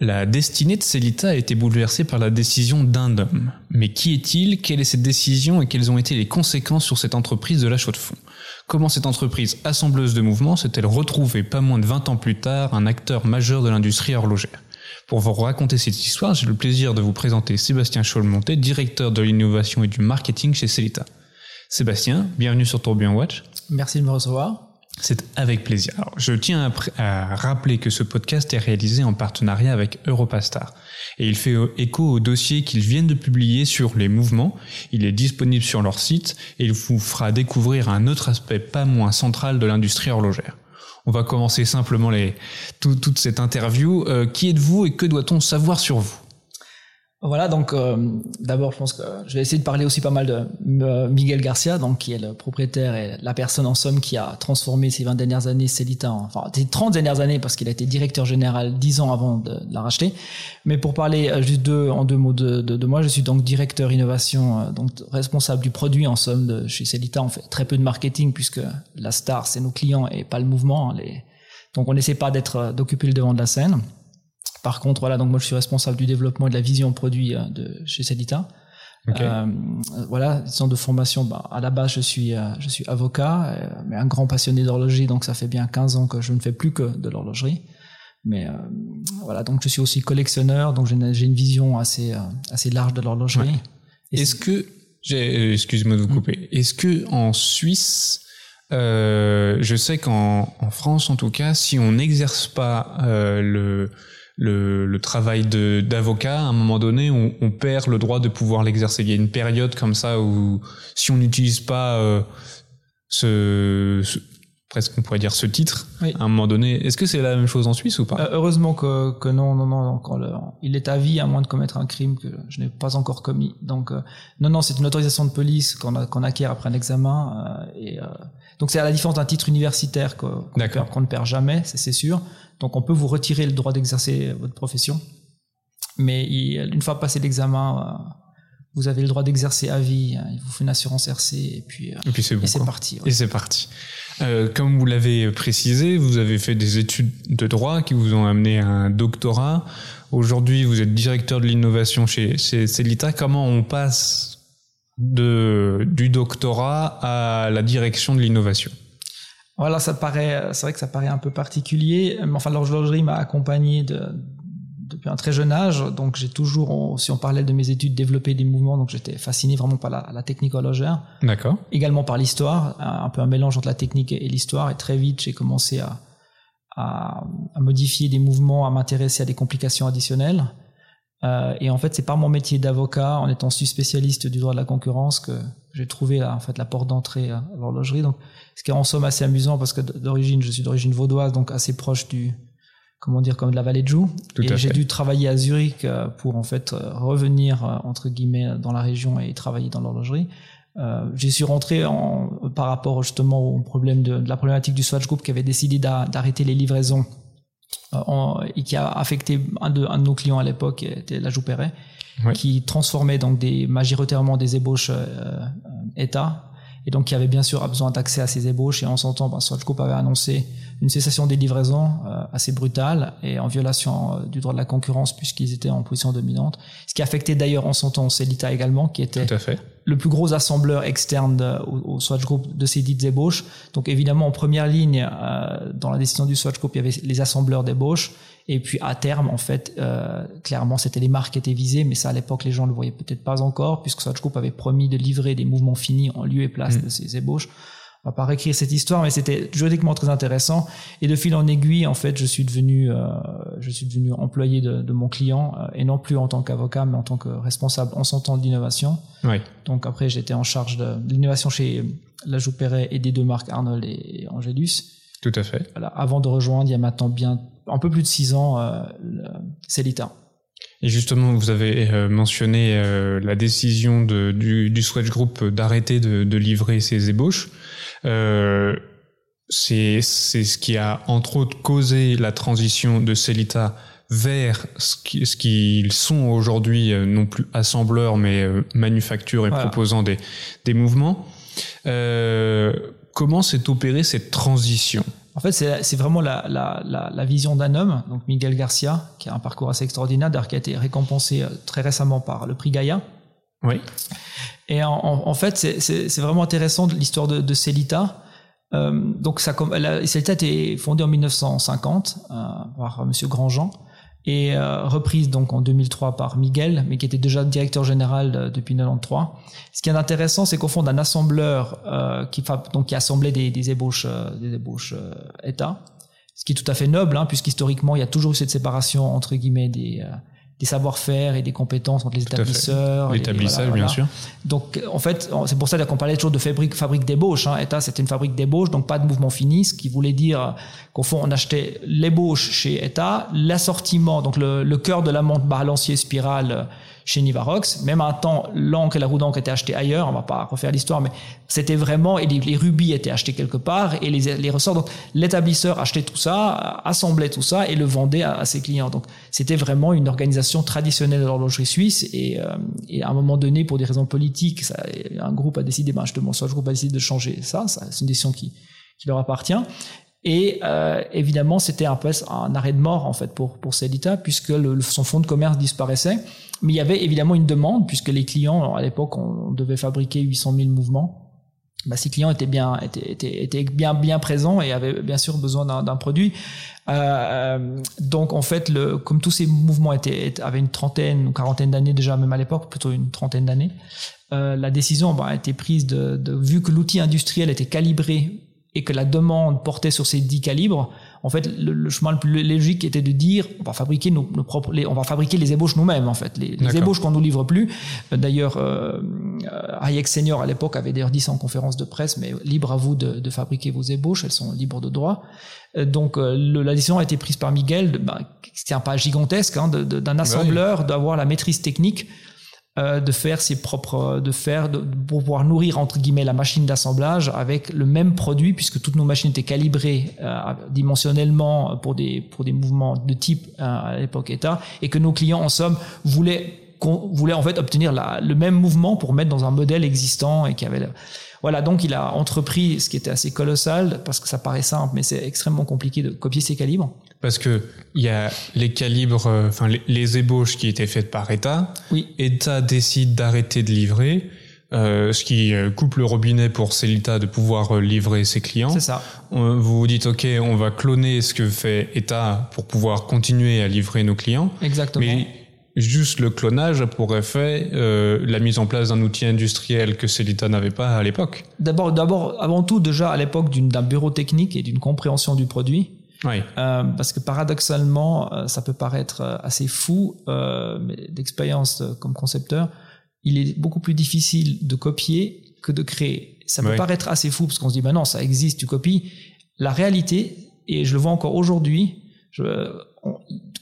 La destinée de Celita a été bouleversée par la décision d'un homme. Mais qui est-il? Quelle est cette décision? Et quelles ont été les conséquences sur cette entreprise de la chaux de fond Comment cette entreprise assembleuse de mouvements s'est-elle retrouvée pas moins de 20 ans plus tard un acteur majeur de l'industrie horlogère? Pour vous raconter cette histoire, j'ai le plaisir de vous présenter Sébastien Chaulmonté, directeur de l'innovation et du marketing chez Celita. Sébastien, bienvenue sur Tourbillon Watch. Merci de me recevoir. C'est avec plaisir. Je tiens à, rappeler que ce podcast est réalisé en partenariat avec Europastar et il fait écho au dossier qu'ils viennent de publier sur les mouvements. Il est disponible sur leur site et il vous fera découvrir un autre aspect pas moins central de l'industrie horlogère. On va commencer simplement toute cette interview. Euh, qui êtes-vous et que doit-on savoir sur vous? Voilà, donc euh, d'abord, je pense que je vais essayer de parler aussi pas mal de euh, Miguel Garcia, donc qui est le propriétaire et la personne en somme qui a transformé ces 20 dernières années Celita, enfin ces 30 dernières années parce qu'il a été directeur général 10 ans avant de, la racheter. Mais pour parler euh, juste en deux mots de, de, moi, je suis donc directeur innovation, donc responsable du produit en somme de chez Celita. On fait très peu de marketing puisque la star c'est nos clients et pas le mouvement. Hein. Donc on n'essaie pas d'être d'occuper le devant de la scène. Par contre, voilà, donc moi je suis responsable du développement et de la vision produit euh, de chez Sedita. Euh, voilà, disons de formation, bah, à la base je suis euh, je suis avocat, euh, mais un grand passionné d'horlogerie, donc ça fait bien 15 ans que je ne fais plus que de l'horlogerie. Mais voilà, donc je suis aussi collectionneur, donc j'ai une, une, vision assez assez large de l'horlogerie. Est-ce que excuse-moi de vous mm. couper. Est-ce que en Suisse je sais qu'en en France, en tout cas, si on n'exerce pas le, le, le travail d'avocat, à un moment donné, on, on, perd le droit de pouvoir l'exercer. Il y a une période comme ça où, si on n'utilise pas euh, ce, ce, presque on pourrait dire ce titre, à un moment donné, est-ce que c'est la même chose en Suisse ou pas? Euh, Heureusement que, que non, non, non. Donc, il est à vie à moins de commettre un crime que je n'ai pas encore commis. Donc, euh, non, non, c'est une autorisation de police qu'on qu'on acquiert après un examen. et donc, c'est à la différence d'un titre universitaire qu'on ne perd jamais, c'est sûr. Donc on peut vous retirer le droit d'exercer votre profession. Mais une fois passé l'examen, euh, vous avez le droit d'exercer à vie. Hein. Il vous fait une assurance RC et puis, euh, et puis c'est parti. Et c'est parti. Euh, comme vous l'avez précisé, vous avez fait des études de droit qui vous ont amené à un doctorat. Aujourd'hui, vous êtes directeur de l'innovation chez, chez Celita. Comment on passe de, du doctorat à la direction de l'innovation voilà, ça paraît, c'est vrai que ça paraît un peu particulier, mais enfin l'horlogerie m'a accompagné de, depuis un très jeune âge, donc j'ai toujours, si on parlait de mes études, développé des mouvements, donc j'étais fasciné vraiment par la, la technique horlogère. D'accord. Également par l'histoire, un, peu un mélange entre la technique et, l'histoire, et très vite j'ai commencé à, à, à, modifier des mouvements, à m'intéresser à des complications additionnelles. Euh, et en fait, c'est par mon métier d'avocat, en étant spécialiste du droit de la concurrence, que j'ai trouvé là, en fait la porte d'entrée à l'horlogerie. Donc, ce qui est en somme assez amusant parce que d'origine, je suis d'origine vaudoise, donc assez proche du, comment dire, comme de la vallée de Joux. et j'ai dû travailler à Zurich euh, pour en fait euh, revenir entre guillemets dans la région et travailler dans l'horlogerie. Euh, j'y suis rentré en, par rapport justement au problème de, de, la problématique du Swatch Group qui avait décidé d'arrêter les livraisons euh, et qui a affecté un de, un de nos clients à l'époque, qui était la Jouperet, qui transformait donc des majoritairement des ébauches euh, euh, État. Et donc qui avait bien sûr besoin d'accès à ces ébauches. Et en son temps, ben, Swatch Group avait annoncé une cessation des livraisons euh, assez brutale et en violation euh, du droit de la concurrence puisqu'ils étaient en position dominante. Ce qui affectait d'ailleurs en son temps Celita également, qui était le plus gros assembleur externe au, Swatch Group de ces dites ébauches. Donc évidemment en première ligne euh, dans la décision du Swatch Group, il y avait les assembleurs d'ébauches et puis à terme, en fait, euh, clairement, c'était les marques qui étaient visées, mais ça à l'époque, les gens le voyaient peut-être pas encore, puisque Swatch Group avait promis de livrer des mouvements finis en lieu et place mm. de ces ébauches. On va pas réécrire cette histoire, mais c'était juridiquement très intéressant. Et de fil en aiguille, en fait, je suis devenu, euh, je suis devenu employé de, de mon client, euh, et non plus en tant qu'avocat, mais en tant que responsable en son temps de l'innovation. Oui. Donc après, j'étais en charge de, l'innovation chez La Jouperet et des deux marques Arnold et Angelus. Tout à fait. Voilà, avant de rejoindre, il y a maintenant bien un peu plus de six ans, euh, Celita. Et justement, vous avez euh, mentionné euh, la décision de, du, du Swatch Group d'arrêter de, de, livrer ses ébauches. Euh, c'est ce qui a entre autres causé la transition de Celita vers ce qu'ils ce sont aujourd'hui, euh, non plus assembleurs, mais manufacture et proposant des, des mouvements. comment s'est opérée cette transition? En fait, c'est vraiment la, la, la, la vision d'un homme, donc Miguel Garcia, qui a un parcours assez extraordinaire, d'ailleurs qui a été récompensé euh, très récemment par le prix Gaïa. Oui. Et en, en fait, c'est vraiment intéressant l'histoire de, de Celita. Euh, donc, ça, Celita a été fondée en 1950 euh, par Monsieur Grandjean et euh, reprise donc en 2003 par Miguel, mais qui était déjà directeur général euh, depuis 93. Ce qui est intéressant, c'est qu'au fond d'un assembleur euh, qui, donc, qui assemblait des, des ébauches, des ébauches État, ce qui est tout à fait noble, hein, puisqu'historiquement, il y a toujours eu cette séparation entre guillemets des des savoir-faire et des compétences entre les établisseurs. L'établissage, bien sûr. Donc, en fait, c'est pour ça qu'on parlait toujours de fabrique, fabrique d'ébauche. Hein. ETA, c'était une fabrique d'ébauche, donc pas de mouvement fini, ce qui voulait dire qu'au fond, on achetait l'ébauche chez ETA, l'assortiment, donc le, le cœur de la montre balancier spirale chez Nivarox. Même un temps, l'encre et la roue d'encre étaient achetées ailleurs. On va pas refaire l'histoire, mais c'était vraiment, et les, rubis étaient achetés quelque part et les, ressorts. Donc, l'établisseur achetait tout ça, assemblait tout ça et le vendait à, ses clients. Donc, c'était vraiment une organisation traditionnelle de l'horlogerie suisse et, euh, et, à un moment donné, pour des raisons politiques, ça, un groupe a décidé, ben, justement, soit le groupe a décidé de changer ça. ça c'est une décision qui, qui leur appartient. Et euh, évidemment, c'était un peu un arrêt de mort en fait pour pour puisque le, son fonds de commerce disparaissait. Mais il y avait évidemment une demande puisque les clients, à l'époque, on devait fabriquer 800 000 mouvements. Bah, ces clients étaient bien étaient, étaient, étaient bien bien présents et avaient bien sûr besoin d'un produit. Euh, donc en fait, le, comme tous ces mouvements étaient, avaient une trentaine ou quarantaine d'années déjà, même à l'époque, plutôt une trentaine d'années, euh, la décision bah, a été prise de, de vu que l'outil industriel était calibré et que la demande portait sur ces 10 calibres, en fait, le, chemin le plus logique était de dire, on va fabriquer nos, propres, les, on va fabriquer les ébauches nous-mêmes, en fait, les, les ébauches qu'on nous livre plus. Euh, d'ailleurs, euh, Hayek Senior à l'époque avait d'ailleurs dit ça en conférence de presse, mais libre à vous de, de fabriquer vos ébauches, elles sont libres de droit. Euh, donc, euh, la décision a été prise par Miguel, bah, c'était un pas gigantesque, hein, d'un assembleur, d'avoir la maîtrise technique euh, de faire ses propres, de faire, de, pour pouvoir nourrir entre guillemets la machine d'assemblage avec le même produit, puisque toutes nos machines étaient calibrées euh, dimensionnellement pour des pour des mouvements de type euh, à l'époque état, et que nos clients en somme voulaient voulait en fait obtenir la, le même mouvement pour mettre dans un modèle existant et qui avait voilà. Donc il a entrepris ce qui était assez colossal parce que ça paraît simple mais c'est extrêmement compliqué de copier ces calibres parce que il y a les calibres, euh, enfin les, ébauches qui étaient faites par État. Oui. État décide d'arrêter de livrer. Euh, ce qui euh, coupe le robinet pour Celita de pouvoir livrer ses clients. C'est ça. Vous vous dites, OK, on va cloner ce que fait État pour pouvoir continuer à livrer nos clients. Exactement. Mais juste le clonage a pour effet la mise en place d'un outil industriel que Celita n'avait pas à l'époque. D'abord, d'abord, avant tout, déjà à l'époque d'un bureau technique et d'une compréhension du produit. Oui. Euh, parce que paradoxalement, euh, ça peut paraître euh, assez fou, euh, mais d'expérience comme concepteur, il est beaucoup plus difficile de copier que de créer. Ça peut paraître assez fou parce qu'on se dit, ben non, ça existe, tu copies. La réalité, et je le vois encore aujourd'hui,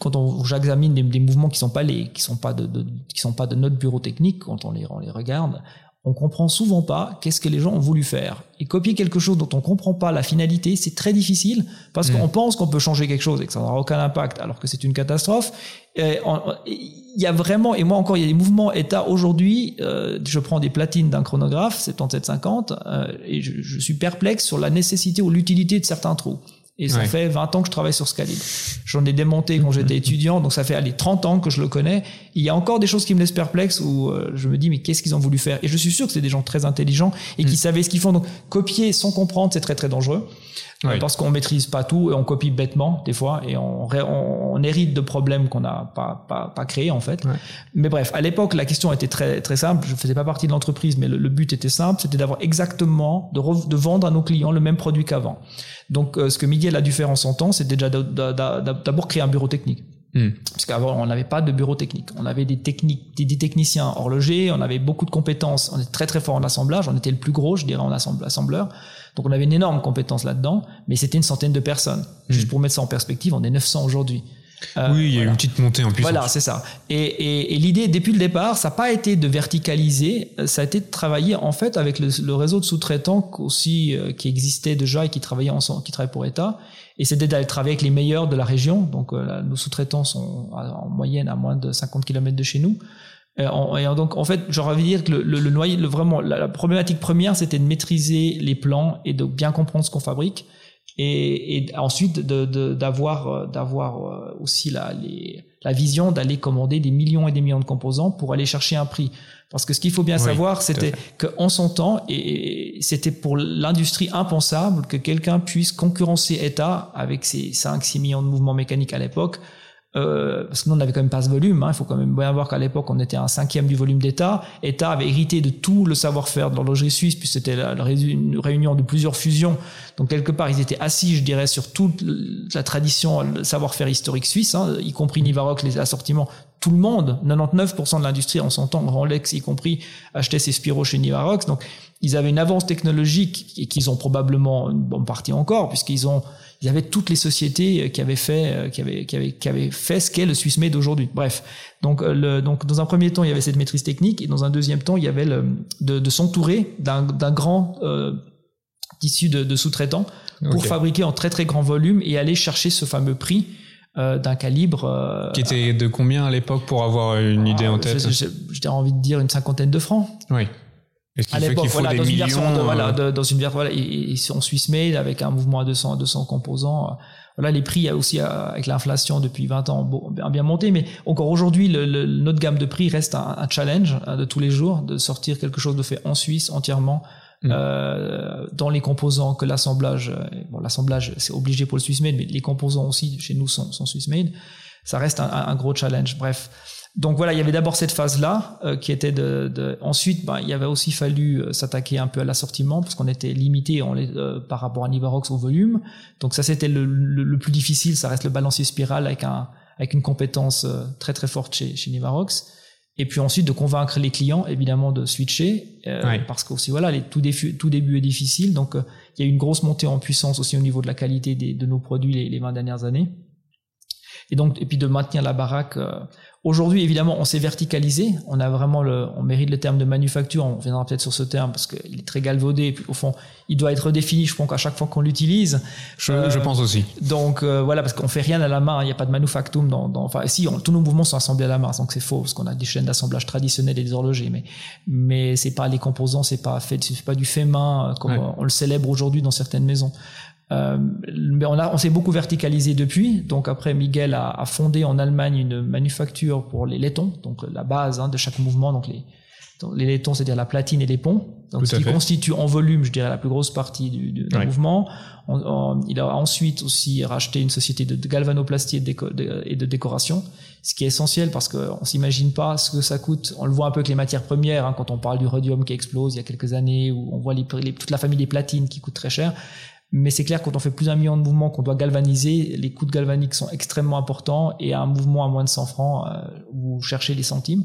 quand on, j'examine des, des, mouvements qui sont pas les, qui sont pas de, de, qui sont pas de notre bureau technique, quand on les, on les regarde, on comprend souvent pas qu'est-ce que les gens ont voulu faire. Et copier quelque chose dont on comprend pas la finalité, c'est très difficile parce mm. qu'on pense qu'on peut changer quelque chose et que ça n'aura aucun impact alors que c'est une catastrophe. Il y a vraiment, et moi encore, il y a des mouvements état aujourd'hui, euh, je prends des platines d'un chronographe, 7750, euh, et je, je suis perplexe sur la nécessité ou l'utilité de certains trous. Et ça fait 20 ans que je travaille sur calibre. J'en ai démonté quand j'étais étudiant, donc ça fait allez 30 ans que je le connais. Il y a encore des choses qui me laissent perplexe où euh, je me dis mais qu'est-ce qu'ils ont voulu faire? Et je suis sûr que c'est des gens très intelligents et qui mm. savaient ce qu'ils font. Donc copier sans comprendre, c'est très très dangereux. Parce qu'on maîtrise pas tout et on copie bêtement des fois et on, on, hérite de problèmes qu'on n'a pas, pas, pas créés en fait. Mais bref, à l'époque, la question était très, très simple. Je faisais pas partie de l'entreprise, mais le, but était simple, c'était d'avoir exactement, de, de vendre à nos clients le même produit qu'avant. Donc, euh, ce que Miguel a dû faire en son temps, c'était déjà d'abord créer un bureau technique. Hmm. Parce qu'avant, on n'avait pas de bureau technique. On avait des techniques, des, techniciens horlogers, on avait beaucoup de compétences. On était très très fort en assemblage. On était le plus gros, je dirais, en assembleur. Donc on avait une énorme compétence là-dedans, mais c'était une centaine de personnes. Juste hmm. pour mettre ça en perspective, on est 900 aujourd'hui. Euh, oui, il y a une petite montée en puissance. Voilà, c'est ça. Et, et, et l'idée, depuis le départ, ça n'a pas été de verticaliser, ça a été de travailler en fait avec le, le réseau de sous-traitants aussi euh, qui existait déjà et qui travaillaient ensemble, qui travaillaient pour État. Et c'était d'aller travailler avec les meilleurs de la région. Donc euh, nos sous-traitants sont en moyenne à moins de 50 km de chez nous. Et, donc en fait, j'aurais envie de dire que le, le, le noyau, le, vraiment la, la problématique première, c'était de maîtriser les plans et de bien comprendre ce qu'on fabrique et, et ensuite d'avoir d'avoir aussi la, les, la vision d'aller commander des millions et des millions de composants pour aller chercher un prix. Parce que ce qu'il faut bien savoir, c'était qu'en son temps, et c'était pour l'industrie impensable que quelqu'un puisse concurrencer État avec ses 5-6 millions de mouvements mécaniques à l'époque euh, parce que nous on n'avait quand même pas ce volume. Hein. Il faut quand même bien voir qu'à l'époque on était un cinquième du volume d'État. État avait hérité de tout le savoir-faire de l'horlogerie suisse, puis c'était la, une réunion de plusieurs fusions. Donc quelque part ils étaient assis, je dirais, sur toute la tradition, le savoir-faire historique suisse, hein, y compris Nivarox, les assortiments. Tout le monde, 99% de l'industrie, on s'entend, Rolex y compris, achetait ses Spiro chez Nivarox. Donc ils avaient une avance technologique et qu'ils ont probablement une bonne partie encore, puisqu'ils ont il y avait toutes les sociétés euh, qui avaient fait, euh, qui avaient, qui avaient, qui avaient fait ce qu'est le SwissMade d'aujourd'hui. Bref, donc, euh, le, donc dans un premier temps, il y avait cette maîtrise technique, et dans un deuxième temps, il y avait le, de, de s'entourer d'un, d'un grand euh, tissu de, de sous-traitants pour fabriquer en très très grand volume et aller chercher ce fameux prix euh, d'un calibre. Euh, qui était de combien à l'époque pour avoir une idée en tête J'ai envie de dire une cinquantaine de francs. Oui à l'époque, voilà, dans une version, de, voilà, euh, dans une version, voilà, ils, sont Swiss made avec un mouvement à 200, 200 composants. Voilà, les prix aussi avec l'inflation depuis 20 ans ont bien monté, mais encore aujourd'hui, le, notre gamme de prix reste un, challenge hein, de tous les jours de sortir quelque chose de fait en Suisse entièrement. Mm. Euh, dans les composants que l'assemblage, euh, bon, l'assemblage c'est obligé pour le Swiss made, mais les composants aussi chez nous sont, sont Swiss made. Ça reste un, un gros challenge. Bref, donc voilà, il y avait d'abord cette phase-là euh, qui était de, de... ensuite, ben, il avait aussi fallu euh, s'attaquer un peu à l'assortiment parce qu'on était limité on euh, par rapport à Nivarox au volume. Donc ça c'était le, le, plus difficile, ça reste le balancier spiral avec un avec une compétence très très forte chez, chez Nivarox. Et puis ensuite de convaincre les clients évidemment de switcher parce que aussi voilà les, tout, début, tout début est difficile donc il y a eu une grosse montée en puissance aussi au niveau de la qualité des, de nos produits les, les 20 dernières années et donc et puis de maintenir la baraque Aujourd'hui, évidemment, on s'est verticalisé. On a vraiment le, on mérite le terme de manufacture. On viendra peut-être sur ce terme parce qu'il est très galvaudé. Et puis, au fond, il doit être défini. Je pense qu'à chaque fois qu'on l'utilise. Je, je, pense aussi. Donc euh, voilà, parce qu'on fait rien à la main. Il n'y a pas de manufactum dans, dans enfin, si, tous nos mouvements sont assemblés à la main. Donc c'est faux parce qu'on a des chaînes d'assemblage traditionnelles et des horlogers. Mais, mais c'est pas les composants, c'est pas fait, c'est pas du fait main euh, comme on le célèbre aujourd'hui dans certaines maisons. Euh, on, a, on s'est beaucoup verticalisé depuis. Donc après, Miguel a, a, fondé en Allemagne une manufacture pour les laitons, donc la base hein, de chaque mouvement. Donc les, les laitons, c'est-à-dire la platine et les ponts, donc ce qui constitue en volume, je dirais, la plus grosse partie du, du, mouvement. On, il a ensuite aussi racheté une société de, galvanoplastie et de, et de, décoration, ce qui est essentiel parce qu'on s'imagine pas ce que ça coûte. On le voit un peu avec les matières premières, hein, quand on parle du rhodium qui explose il y a quelques années, où on voit les, toute la famille des platines qui coûtent très cher. Mais c'est clair, quand on fait plus d'un million de mouvements qu'on doit galvaniser, les coûts de galvanique sont extrêmement importants et un mouvement à moins de 100 francs, euh, vous cherchez les centimes.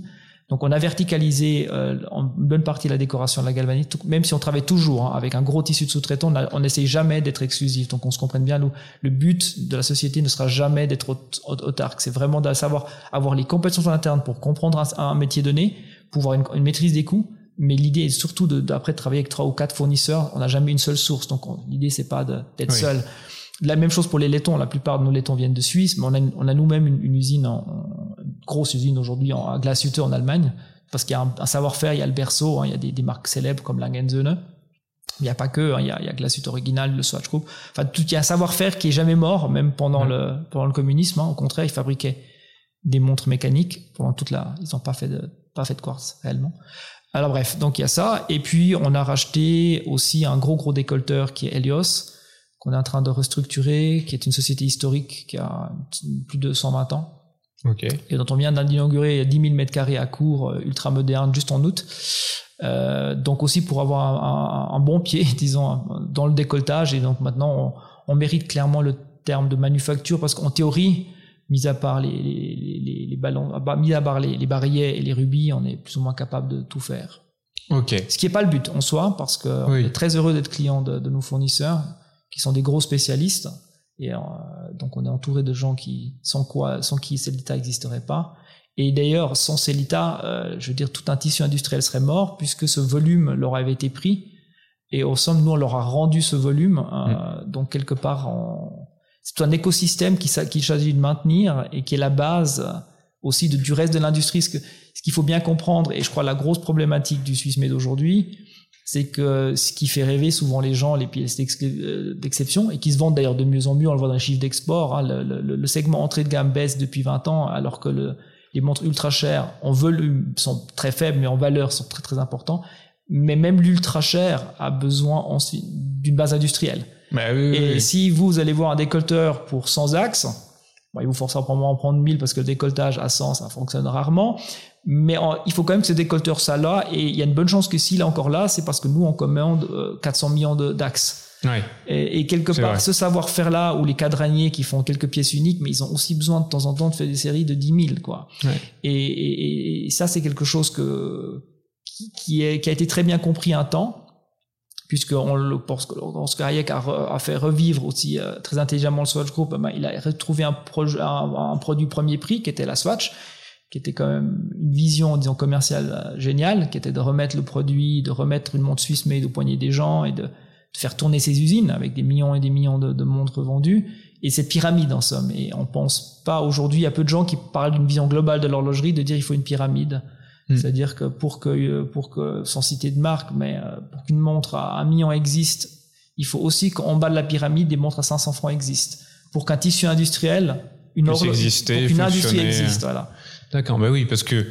Donc on a verticalisé euh, en bonne partie la décoration de la galvanique, même si on travaille toujours hein, avec un gros tissu de sous-traitants, on n'essaye jamais d'être exclusif. Donc on se comprenne bien, nous, le but de la société ne sera jamais d'être autarque. C'est vraiment de savoir avoir les compétences internes pour comprendre un, métier donné, pouvoir une, une maîtrise des coûts, mais l'idée est surtout d'après de, travailler avec trois ou quatre fournisseurs. On n'a jamais une seule source, donc l'idée c'est pas d'être seul. La même chose pour les laitons. La plupart de nos laitons viennent de Suisse, mais on a, on a nous-mêmes une, usine, en, une grosse usine aujourd'hui à Glashütte en Allemagne, parce qu'il y a un, savoir-faire. Il y a le berceau, hein, il y a des, des, marques célèbres comme Langenzone. Il n'y a pas que, hein, il y a, il y a Glashütte Original, le Swatch Group. Enfin, tout, il y a un savoir-faire qui est jamais mort, même pendant le pendant le communisme. Hein. Au contraire, ils fabriquaient des montres mécaniques pendant toute la. Ils n'ont pas fait de pas fait de quartz réellement. Alors bref, donc il y a ça. Et puis on a racheté aussi un gros gros décolteur qui est Helios, qu'on est en train de restructurer, qui est une société historique qui a plus de 120 ans. Et dont on vient d'inaugurer 10 000 mètres carrés à court, euh, ultra moderne, juste en août. Euh, donc aussi pour avoir un, bon pied, disons, dans le décolletage. Et donc maintenant, on mérite clairement le terme de manufacture parce qu'en théorie, mis à part les, les, les, les ballons, ah bah, mis à part les, les barillets et les rubis, on est plus ou moins capable de tout faire. Ok. Ce qui n'est pas le but en soi, parce que on est très heureux d'être client de, de, nos fournisseurs, qui sont des gros spécialistes, et euh, donc on est entouré de gens qui sans quoi, sans qui Celita n'existerait pas. Et d'ailleurs, sans Celita, euh, je veux dire, tout un tissu industriel serait mort, puisque ce volume leur avait été pris, et au somme, nous, on leur a rendu ce volume. Euh, mm. Donc quelque part, on, c'est un écosystème qu'il qui s'agit de maintenir et qui est la base aussi de, du reste de l'industrie. Ce, qu'il faut bien comprendre, et je crois la grosse problématique du Swiss Med aujourd'hui, c'est que ce qui fait rêver souvent les gens, les pièces euh, d'exception, et qui se vendent d'ailleurs de mieux en mieux, on le voit dans les chiffres d'export, hein, le, segment entrée de gamme baisse depuis 20 ans, alors que le, les montres ultra chères en volume sont très faibles, mais en valeur sont très très importants. Mais même l'ultra cher a besoin d'une base industrielle. Bah oui, et oui. si vous allez voir un décolleteur pour 100 axes, bon, il vous forcera probablement en prendre 1000 parce que le décolletage à 100, ça fonctionne rarement. Mais en, il faut quand même que ce décolleteur ça là, et il y a une bonne chance que s'il est encore là, c'est parce que nous on commande euh, 400 millions d'axes. Ouais. Et, et, quelque part, vrai. ce savoir-faire là, ou les cadraniers qui font quelques pièces uniques, mais ils ont aussi besoin de temps en temps de faire des séries de 10 000, quoi. Ouais. Et, et, et ça, c'est quelque chose que, qui, qui, est, qui a été très bien compris un temps, puisque on le pense lorsque Hayek a, a fait revivre aussi euh, très intelligemment le Swatch Group, ben, il a retrouvé un, un, produit premier prix qui était la Swatch, qui était quand même une vision, disons, commerciale euh, géniale, qui était de remettre le produit, de remettre une montre suisse made au poignet des gens et de, de faire tourner ses usines avec des millions et des millions de, de montres vendues. Et cette pyramide, en somme. Et on pense pas aujourd'hui, il y a peu de gens qui parlent d'une vision globale de l'horlogerie, de dire il faut une pyramide. Mm. C'est-à-dire que pour que, pour que, sans citer de marque, mais euh, pour qu'une montre à un million existe, il faut aussi qu'en bas de la pyramide, des montres à 500 francs existent. Pour qu'un tissu industriel, une horloge, exister, qu'une industrie existe, voilà. D'accord, bah oui, parce que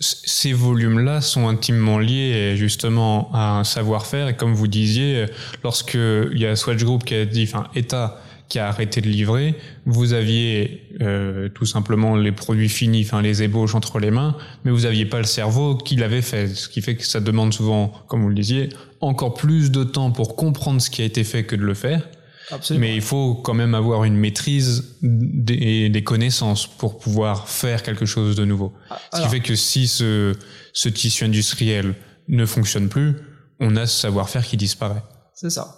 ces volumes-là sont intimement liés justement à un savoir-faire. Et comme vous disiez, lorsque il y a Swatch Group qui a dit, enfin, État qui a arrêté de livrer, vous aviez euh, tout simplement les produits finis, enfin les ébauches entre les mains, mais vous aviez pas le cerveau qui l'avait fait. Ce qui fait que ça demande souvent, comme vous le disiez, encore plus de temps pour comprendre ce qui a été fait que de le faire. Absolument. Mais il faut quand même avoir une maîtrise des, des connaissances pour pouvoir faire quelque chose de nouveau. Ce qui fait que si ce, ce tissu industriel ne fonctionne plus, on a ce savoir-faire qui disparaît. C'est ça.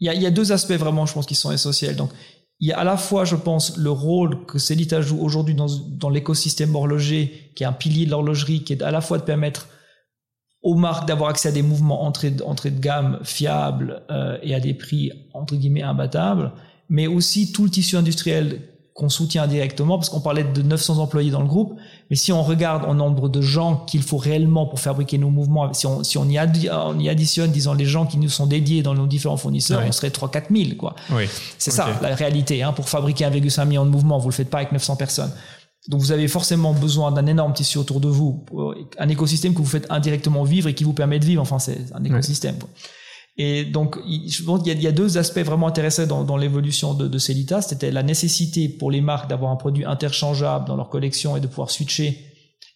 Il y, a, deux aspects vraiment, je pense, qui sont essentiels. Donc, il y a à la fois, je pense, le rôle que Celita joue aujourd'hui dans, l'écosystème horloger, qui est un pilier de l'horlogerie, qui est à la fois de permettre aux marques d'avoir accès à des mouvements entrée de gamme fiables euh, et à des prix entre guillemets imbattables, mais aussi tout le tissu industriel qu'on soutient directement, parce qu'on parlait de 900 employés dans le groupe, mais si on regarde en nombre de gens qu'il faut réellement pour fabriquer nos mouvements, si on, si on, y, addi- on y additionne, disons, les gens qui nous sont dédiés dans nos différents fournisseurs, on serait 3-4 000, quoi. Oui. C'est ça la réalité. Hein. Pour fabriquer 1,5 million de mouvements, vous le faites pas avec 900 personnes. Donc vous avez forcément besoin d'un énorme tissu autour de vous, un écosystème que vous faites indirectement vivre et qui vous permet de vivre. Enfin, c'est un écosystème. quoi. Et donc, il- je pense qu'il y, a- deux aspects vraiment intéressants dans, dans l'évolution de, de Celita. C'était la nécessité pour les marques d'avoir un produit interchangeable dans leur collection et de pouvoir switcher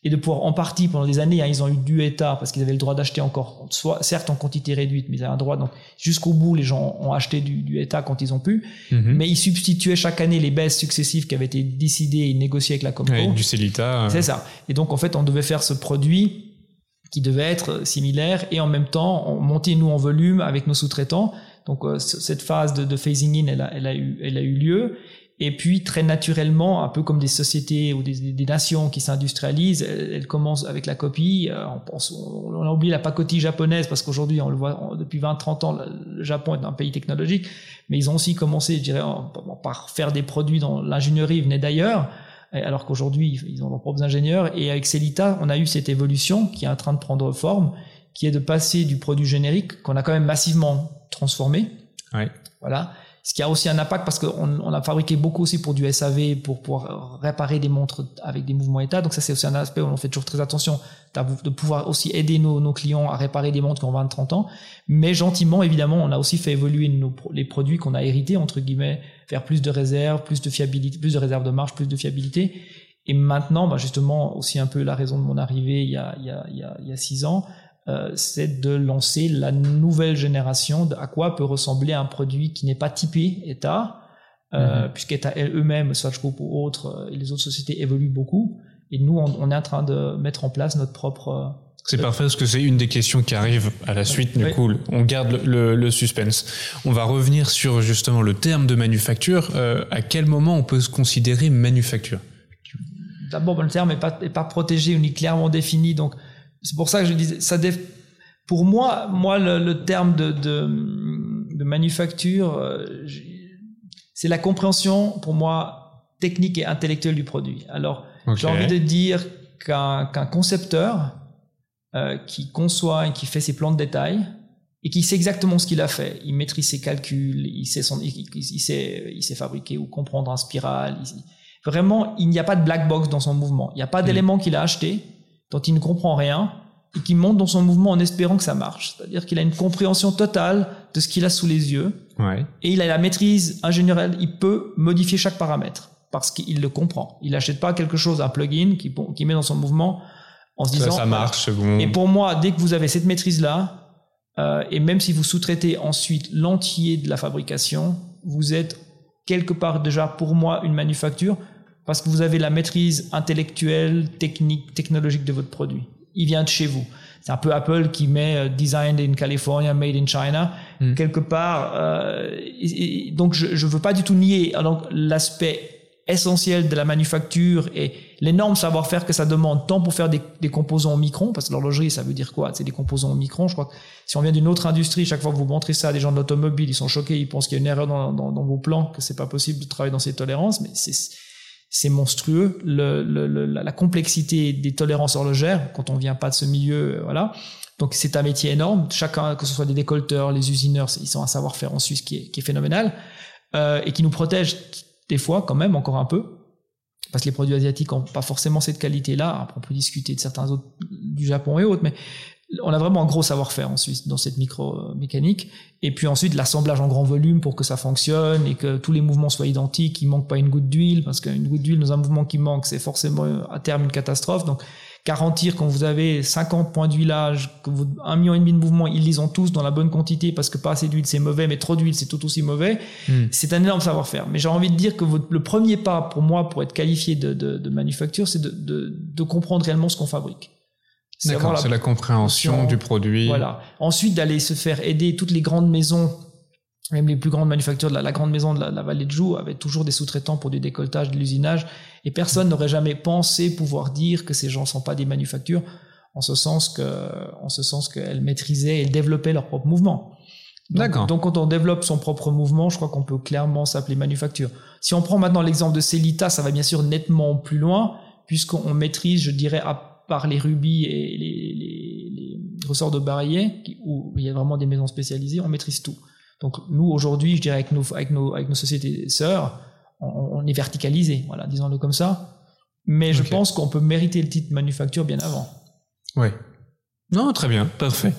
et de pouvoir en partie pendant des années, hein, ils ont eu du état parce qu'ils avaient le droit d'acheter encore, soit certes en quantité réduite, mais ils avaient un droit. Donc jusqu'au bout, les gens ont acheté du, du état quand ils ont pu, Mhm. mais ils substituaient chaque année les baisses successives qui avaient été décidées et négociées avec la Comco. Avec du Celita. euh, C'est ça. Et donc, en fait, on devait faire ce produit qui devait être similaire et en même temps, on montait nous en volume avec nos sous-traitants. Donc, euh, cette phase de, phasing in, elle a, eu, lieu. Et puis, très naturellement, un peu comme des sociétés ou des, nations qui s'industrialisent, elles, elles commencent avec la copie. Euh, on, pense, on, a oublié la pacotille japonaise parce qu'aujourd'hui, on le voit depuis 20-30 ans, le, Japon est un pays technologique. Mais ils ont aussi commencé, je dirais, par faire des produits dont l'ingénierie venait d'ailleurs alors qu'aujourd'hui ils ont leurs propres ingénieurs. Et avec Celita on a eu cette évolution qui est en train de prendre forme qui est de passer du produit générique qu'on a quand même massivement transformé. Ouais. voilà ce qui a aussi un impact parce qu'on on a fabriqué beaucoup aussi pour du SAV pour pouvoir réparer des montres avec des mouvements état donc ça c'est aussi un aspect où on fait toujours très attention de pouvoir aussi aider nos, clients à réparer des montres qui ont 20-30 ans mais gentiment évidemment on a aussi fait évoluer les produits qu'on a hérités entre guillemets faire plus de réserves, plus de fiabilité, plus de réserves de marge, plus de fiabilité. Et maintenant, bah justement, aussi un peu la raison de mon arrivée il y a, il y a, il y a six ans, euh, c'est de lancer la nouvelle génération de à quoi peut ressembler un produit qui n'est pas typé État, euh, Mhm. puisqu'État eux-mêmes, Swatch Group ou autres, euh, et les autres sociétés évoluent beaucoup. Et nous, on, on est en train de mettre en place notre propre euh, C'est parfait parce que c'est une des questions qui arrive à la suite. Du Oui. coup, on garde le, le- le suspense. On va revenir sur justement le terme de manufacture. Euh, à quel moment on peut se considérer manufacture? D'abord, le terme n'est pas, est pas protégé ou ni clairement défini. Donc, c'est pour ça que je disais, ça dé- pour moi, moi, le, le terme de, de, de manufacture, euh, c'est la compréhension, pour moi, technique et intellectuelle du produit. Alors, j'ai envie de dire qu'un qu'un concepteur euh, qui conçoit et qui fait ses plans de détail et qui sait exactement ce qu'il a fait. Il maîtrise ses calculs, il sait, son, il, sait, il sait fabriquer ou comprendre un spiral. vraiment, il n'y a pas de black box dans son mouvement. Il n'y a pas mm. d'élément qu'il a acheté dont il ne comprend rien et qui monte dans son mouvement en espérant que ça marche. C'est-à-dire qu'il a une compréhension totale de ce qu'il a sous les yeux. Ouais. Et il a la maîtrise ingénierielle. Il peut modifier chaque paramètre parce qu'il le comprend. Il n'achète pas quelque chose, un plugin qui, qui met dans son mouvement en se disant ça, marche. Bon. Et pour moi, dès que vous avez cette maîtrise-là, euh, et même si vous sous-traitez ensuite l'entier de la fabrication, vous êtes quelque part déjà pour moi une manufacture parce que vous avez la maîtrise intellectuelle, technique, technologique de votre produit. Il vient de chez vous. C'est un peu Apple qui met euh, designed in California, made in China. Hmm. Quelque part, euh, donc je ne veux pas du tout nier l'aspect essentiel de la manufacture et l'énorme savoir-faire que ça demande tant pour faire des, des composants au micron, parce que l'horlogerie, ça veut dire quoi? C'est des composants au micron. Je crois que si on vient d'une autre industrie, chaque fois que vous montrez ça à des gens de l'automobile, ils sont choqués, ils pensent qu'il y a une erreur dans, dans, dans vos plans, que c'est pas possible de travailler dans ces tolérances, mais c'est c'est monstrueux le, le, la complexité des tolérances horlogères quand on vient pas de ce milieu, voilà. Donc c'est un métier énorme. Chacun, que ce soit des décolteurs, les usineurs, ils ont un savoir-faire en Suisse qui est, qui est phénoménal euh, et qui nous protège des fois quand même encore un peu parce que les produits asiatiques ont pas forcément cette qualité-là. On peut discuter de certains autres du Japon et autres, mais on a vraiment un gros savoir-faire en Suisse dans cette micro-mécanique. Et puis ensuite, l'assemblage en grand volume pour que ça fonctionne et que tous les mouvements soient identiques, il manque pas une goutte d'huile, parce qu'une goutte d'huile dans un mouvement qui manque, c'est forcément à terme une catastrophe. Donc, garantir quand vous avez 50 points d'huilage, que vous, un million et demi de mouvements, ils les ont tous dans la bonne quantité parce que pas assez d'huile c'est mauvais, mais trop d'huile c'est tout aussi mauvais. Hmm. C'est un énorme savoir-faire. Mais j'ai envie de dire que votre, le premier pas pour moi pour être qualifié de, de, de manufacture, c'est de, de, de, comprendre réellement ce qu'on fabrique. D'accord, c'est la compréhension du produit. Voilà. Ensuite, d'aller se faire aider toutes les grandes maisons même les plus grandes manufactures de la, grande maison de la, vallée de Joux avaient toujours des sous-traitants pour du décolletage, de l'usinage, et personne n'aurait jamais pensé pouvoir dire que ces gens ne sont pas des manufactures, en ce sens que, en ce sens qu'elles maîtrisaient et développaient leur propre mouvement. D'accord. Donc, quand on développe son propre mouvement, je crois qu'on peut clairement s'appeler manufacture. Si on prend maintenant l'exemple de Celita, ça va bien sûr nettement plus loin, puisqu'on maîtrise, je dirais, à part les rubis et les, les, les ressorts de barillet, où il y a vraiment des maisons spécialisées, on maîtrise tout. Donc nous aujourd'hui, je dirais avec nos avec nos avec nos sociétés sœurs, on, est verticalisé, voilà, disons-le comme ça. Mais je pense qu'on peut mériter le titre manufacture bien avant. Oui. Non, très bien, parfait.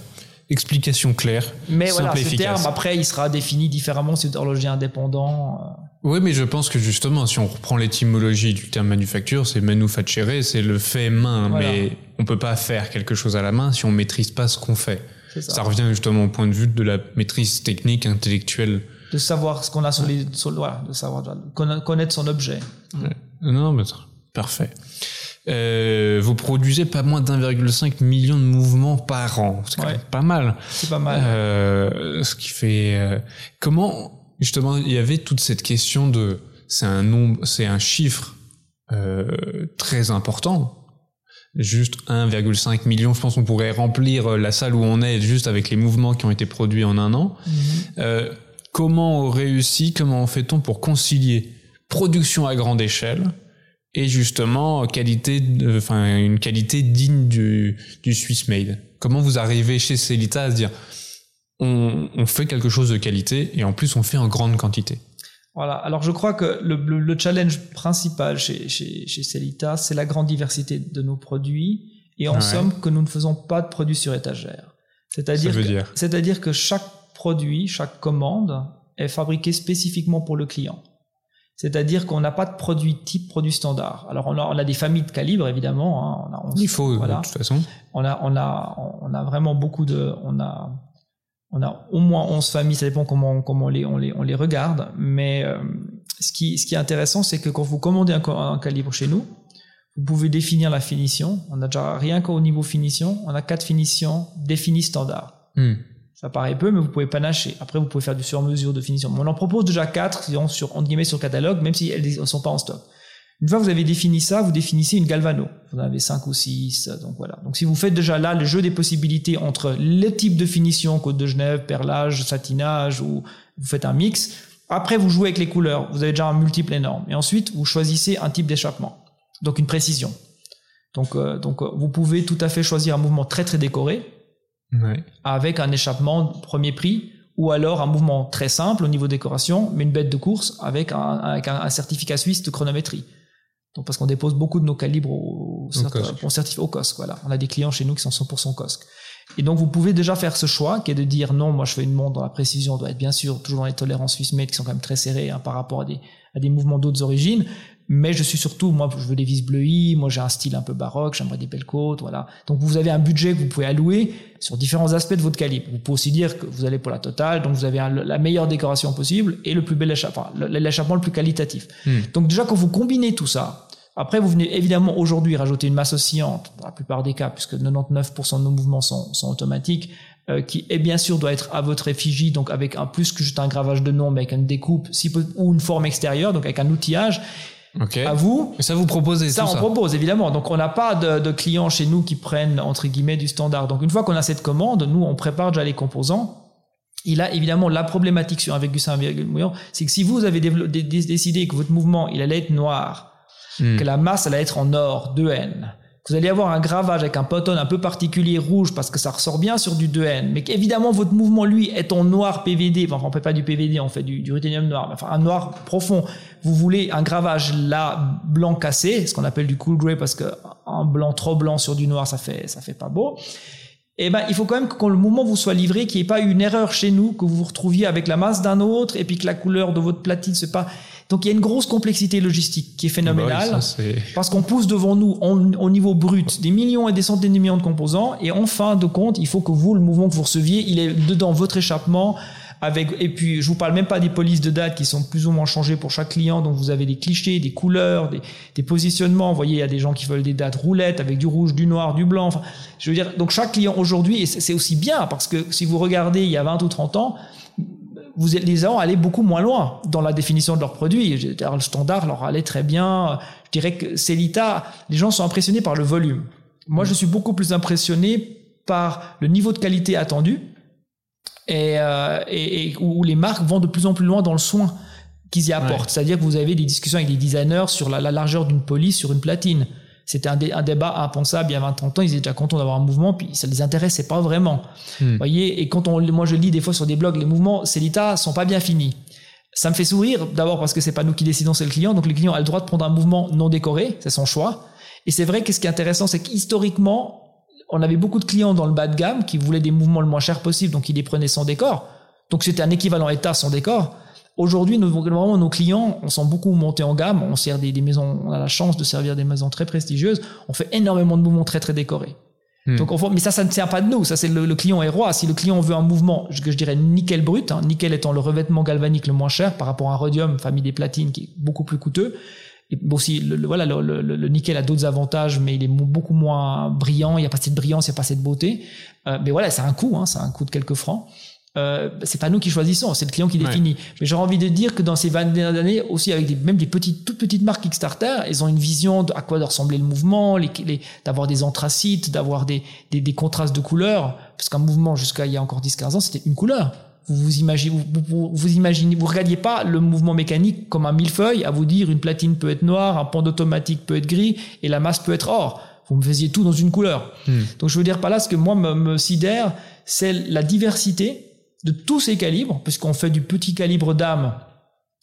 Explication claire. Mais voilà, ce terme après, il sera défini différemment si horloger indépendant. Euh. Oui, mais je pense que justement, si on reprend l'étymologie du terme manufacture, c'est manufacturer, c'est le fait main, mais on peut pas faire quelque chose à la main si on maîtrise pas ce qu'on fait. Ça. revient justement au point de vue de la maîtrise technique, intellectuelle. De savoir ce qu'on a sur les, sur, voilà, de savoir, connaître son objet. Non, mais parfait. Euh, vous produisez pas moins d'1,5 million de mouvements par an. C'est pas mal. C'est pas mal. Euh, ce qui fait, euh, comment, justement, il y avait toute cette question de, c'est un nombre, c'est un chiffre, euh, très important juste 1,5 million. Je pense qu'on pourrait remplir euh, la salle où on est juste avec les mouvements qui ont été produits en un an. Euh, comment on réussit, comment fait-on pour concilier production à grande échelle et justement qualité, enfin une qualité digne du, du Swiss made. Comment vous arrivez chez Celita à se dire on, on fait quelque chose de qualité et en plus on fait en grande quantité? Voilà. Alors je crois que le, le, challenge principal chez, chez, chez Celita, c'est la grande diversité de nos produits et en somme que nous ne faisons pas de produits sur étagère. C'est-à-dire que, c'est-à-dire que chaque produit, chaque commande est fabriquée spécifiquement pour le client. C'est-à-dire qu'on n'a pas de produit type produit standard. Alors on a, on a des familles de calibres évidemment. Hein. On a, Il faut de toute façon. On a on a on a vraiment beaucoup de on a on a au moins 11 familles, ça dépend comment, comment on, les, on, les, on les regarde. Mais euh, ce, qui, ce qui est intéressant, c'est que quand vous commandez un, calibre chez nous, vous pouvez définir la finition. On a déjà rien qu'au niveau finition, on a quatre finitions définies standard. Hmm. Ça paraît peu, mais vous pouvez panacher. Après, vous pouvez faire du sur-mesure de finition. on en propose déjà quatre, sur, entre guillemets, sur catalogue, même si elles ne sont pas en stock. Une fois que vous avez défini ça, vous définissez une galvano. Vous en avez cinq ou six, donc voilà. Donc si vous faites déjà là le jeu des possibilités entre les types de finition, côte de Genève, perlage, satinage, ou vous faites un mix, après vous jouez avec les couleurs, vous avez déjà un multiple énorme. Et ensuite, vous choisissez un type d'échappement, donc une précision. Donc, euh, donc euh, vous pouvez tout à fait choisir un mouvement très très décoré, avec un échappement premier prix ou alors un mouvement très simple au niveau décoration, mais une bête de course avec un, avec un, certificat suisse de chronométrie. Donc parce qu'on dépose beaucoup de nos calibres au, au, au COSC. Voilà, on a des clients chez nous qui sont 100% COSC. Et donc vous pouvez déjà faire ce choix qui est de dire non, moi je fais une montre dans la précision, doit être bien sûr toujours dans les tolérances suisse made qui sont quand même très serrées hein, par rapport à des, à des mouvements d'autres origines, mais je suis surtout, moi, je veux des vis bleuies, moi j'ai un style un peu baroque, j'aimerais des belles côtes, voilà. Donc vous avez un budget que vous pouvez allouer sur différents aspects de votre calibre. Vous pouvez aussi dire que vous allez pour la totale, donc vous avez la meilleure décoration possible et le plus bel échappement, l'échappement le plus qualitatif. Hmm. Donc déjà quand vous combinez tout ça, après vous venez évidemment aujourd'hui rajouter une masse oscillante, dans la plupart des cas, puisque 99% de nos mouvements sont, sont automatiques, euh, qui est bien sûr doit être à votre effigie, donc avec un plus que juste un gravage de nom, mais avec une découpe, si ou une forme extérieure, donc avec un outillage. Okay. À vous. Et ça vous propose ça, on propose évidemment. Donc on n'a pas de, de, clients chez nous qui prennent entre guillemets du standard. Donc une fois qu'on a cette commande, nous on prépare déjà les composants. Il a évidemment la problématique sur un virgule mouillant, c'est que si vous avez décidé que votre mouvement il allait être noir, hmm. que la masse allait être en or 2N, vous allez avoir un gravage avec un poton un peu particulier rouge parce que ça ressort bien sur du 2N, mais qu'évidemment votre mouvement lui est en noir PVD, enfin on fait pas du PVD, on fait du, du ruthenium noir, enfin un noir profond. Vous voulez un gravage là blanc cassé, ce qu'on appelle du cool gray parce que un blanc trop blanc sur du noir ça fait ça fait pas beau. Eh ben il faut quand même que quand le mouvement vous soit livré, qu'il n'y ait pas une erreur chez nous, que vous vous retrouviez avec la masse d'un autre et puis que la couleur de votre platine c'est pas donc il y a une grosse complexité logistique qui est phénoménale bah parce qu'on pousse devant nous au niveau brut des millions et des centaines de millions de composants et en fin de compte, il faut que vous, le mouvement que vous receviez, il est dedans votre échappement avec et puis je vous parle même pas des polices de date qui sont plus ou moins changées pour chaque client donc vous avez des clichés des couleurs des, des positionnements vous voyez il y a des gens qui veulent des dates roulettes avec du rouge du noir du blanc enfin je veux dire donc chaque client aujourd'hui et c'est aussi bien parce que si vous regardez il y a 20 ou 30 ans vous, les gens allaient beaucoup moins loin dans la définition de leurs produits. Le standard leur allait très bien. Je dirais que Celita, les gens sont impressionnés par le volume. Moi, je suis beaucoup plus impressionné par le niveau de qualité attendu et, euh, et, et, où les marques vont de plus en plus loin dans le soin qu'ils y apportent. C'est-à-dire que vous avez des discussions avec des designers sur la, la largeur d'une police sur une platine. C'était un, un, débat impensable il y a 20-30 ans. Ils étaient déjà contents d'avoir un mouvement, puis ça les intéressait pas vraiment. Hmm. voyez Et quand on, moi je lis des fois sur des blogs, les mouvements Célita sont pas bien finis. Ça me fait sourire, d'abord parce que c'est pas nous qui décidons, c'est le client. Donc le client a le droit de prendre un mouvement non décoré, c'est son choix. Et c'est vrai que ce qui est intéressant, c'est qu'historiquement, on avait beaucoup de clients dans le bas de gamme qui voulaient des mouvements le moins cher possible, donc ils les prenaient sans décor. Donc c'était un équivalent état sans décor. Aujourd'hui, nous, vraiment, nos clients, on sent beaucoup monter en gamme. On sert des, des, maisons, on a la chance de servir des maisons très prestigieuses. On fait énormément de mouvements très, très décorés. Hmm. Donc, on, mais ça, ça ne tient pas de nous. Ça, c'est le, client est roi. Si le client veut un mouvement, que je dirais nickel brut, hein, nickel étant le revêtement galvanique le moins cher par rapport à un rhodium, famille des platines, qui est beaucoup plus coûteux. Et bon, si le, voilà, le, le, nickel a d'autres avantages, mais il est beaucoup moins brillant. Il n'y a pas cette brillance, il n'y a pas cette beauté. Euh, mais voilà, c'est un coût, hein, c'est un coût de quelques francs euh, c'est pas nous qui choisissons, c'est le client qui définit. Mais j'ai envie de dire que dans ces 20 dernières années, aussi avec des, même des petites, toutes petites marques Kickstarter, elles ont une vision de à quoi doit ressembler le mouvement, les, les, d'avoir des anthracites, d'avoir des, des, des, contrastes de couleurs. Parce qu'un mouvement, jusqu'à il y a encore 10-15 ans, c'était une couleur. Vous vous imaginez, vous, vous, imaginez, vous regardiez pas le mouvement mécanique comme un millefeuille à vous dire une platine peut être noire, un pont automatique peut être gris et la masse peut être or. Vous me faisiez tout dans une couleur. Hmm. Donc je veux dire pas là, ce que moi me, me sidère, c'est la diversité de tous ces calibres, puisqu'on fait du petit calibre d'âme,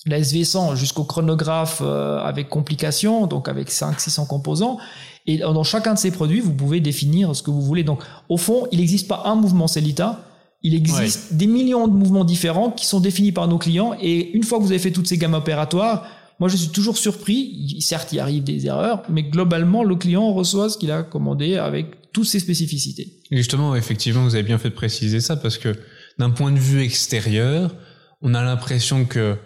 la SV100 jusqu'au chronographe euh, avec complications, donc avec 500-600 composants. Et dans chacun de ces produits, vous pouvez définir ce que vous voulez. Donc, au fond, il n'existe pas un mouvement Celita. Il existe des millions de mouvements différents qui sont définis par nos clients. Et une fois que vous avez fait toutes ces gammes opératoires, moi, je suis toujours surpris. Certes, il arrive des erreurs, mais globalement, le client reçoit ce qu'il a commandé avec toutes ses spécificités. justement, effectivement, vous avez bien fait de préciser ça parce que d'un point de vue extérieur, on a l'impression que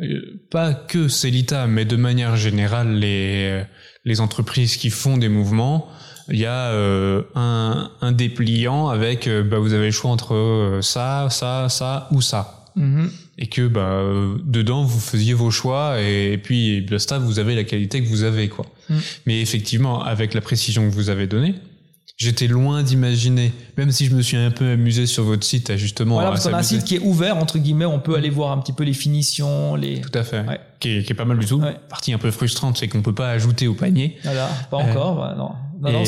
euh, pas que Celita, mais de manière générale les les entreprises qui font des mouvements, il y a euh, un, un dépliant avec euh, bah, vous avez le choix entre ça, ça, ça ou ça. Mm-hmm. Et que bah dedans vous faisiez vos choix et, puis basta vous avez la qualité que vous avez quoi. Mm. Mais effectivement avec la précision que vous avez donnée, J'étais loin d'imaginer, même si je me suis un peu amusé sur votre site, justement. Voilà, parce qu'on a un site qui est ouvert, entre guillemets, on peut aller voir un petit peu les finitions, les. Tout à fait. Qui, est, qui, est, pas mal du tout. Partie un peu frustrante, c'est qu'on peut pas ajouter au panier. Voilà, pas encore, euh, bah, non. Non, non,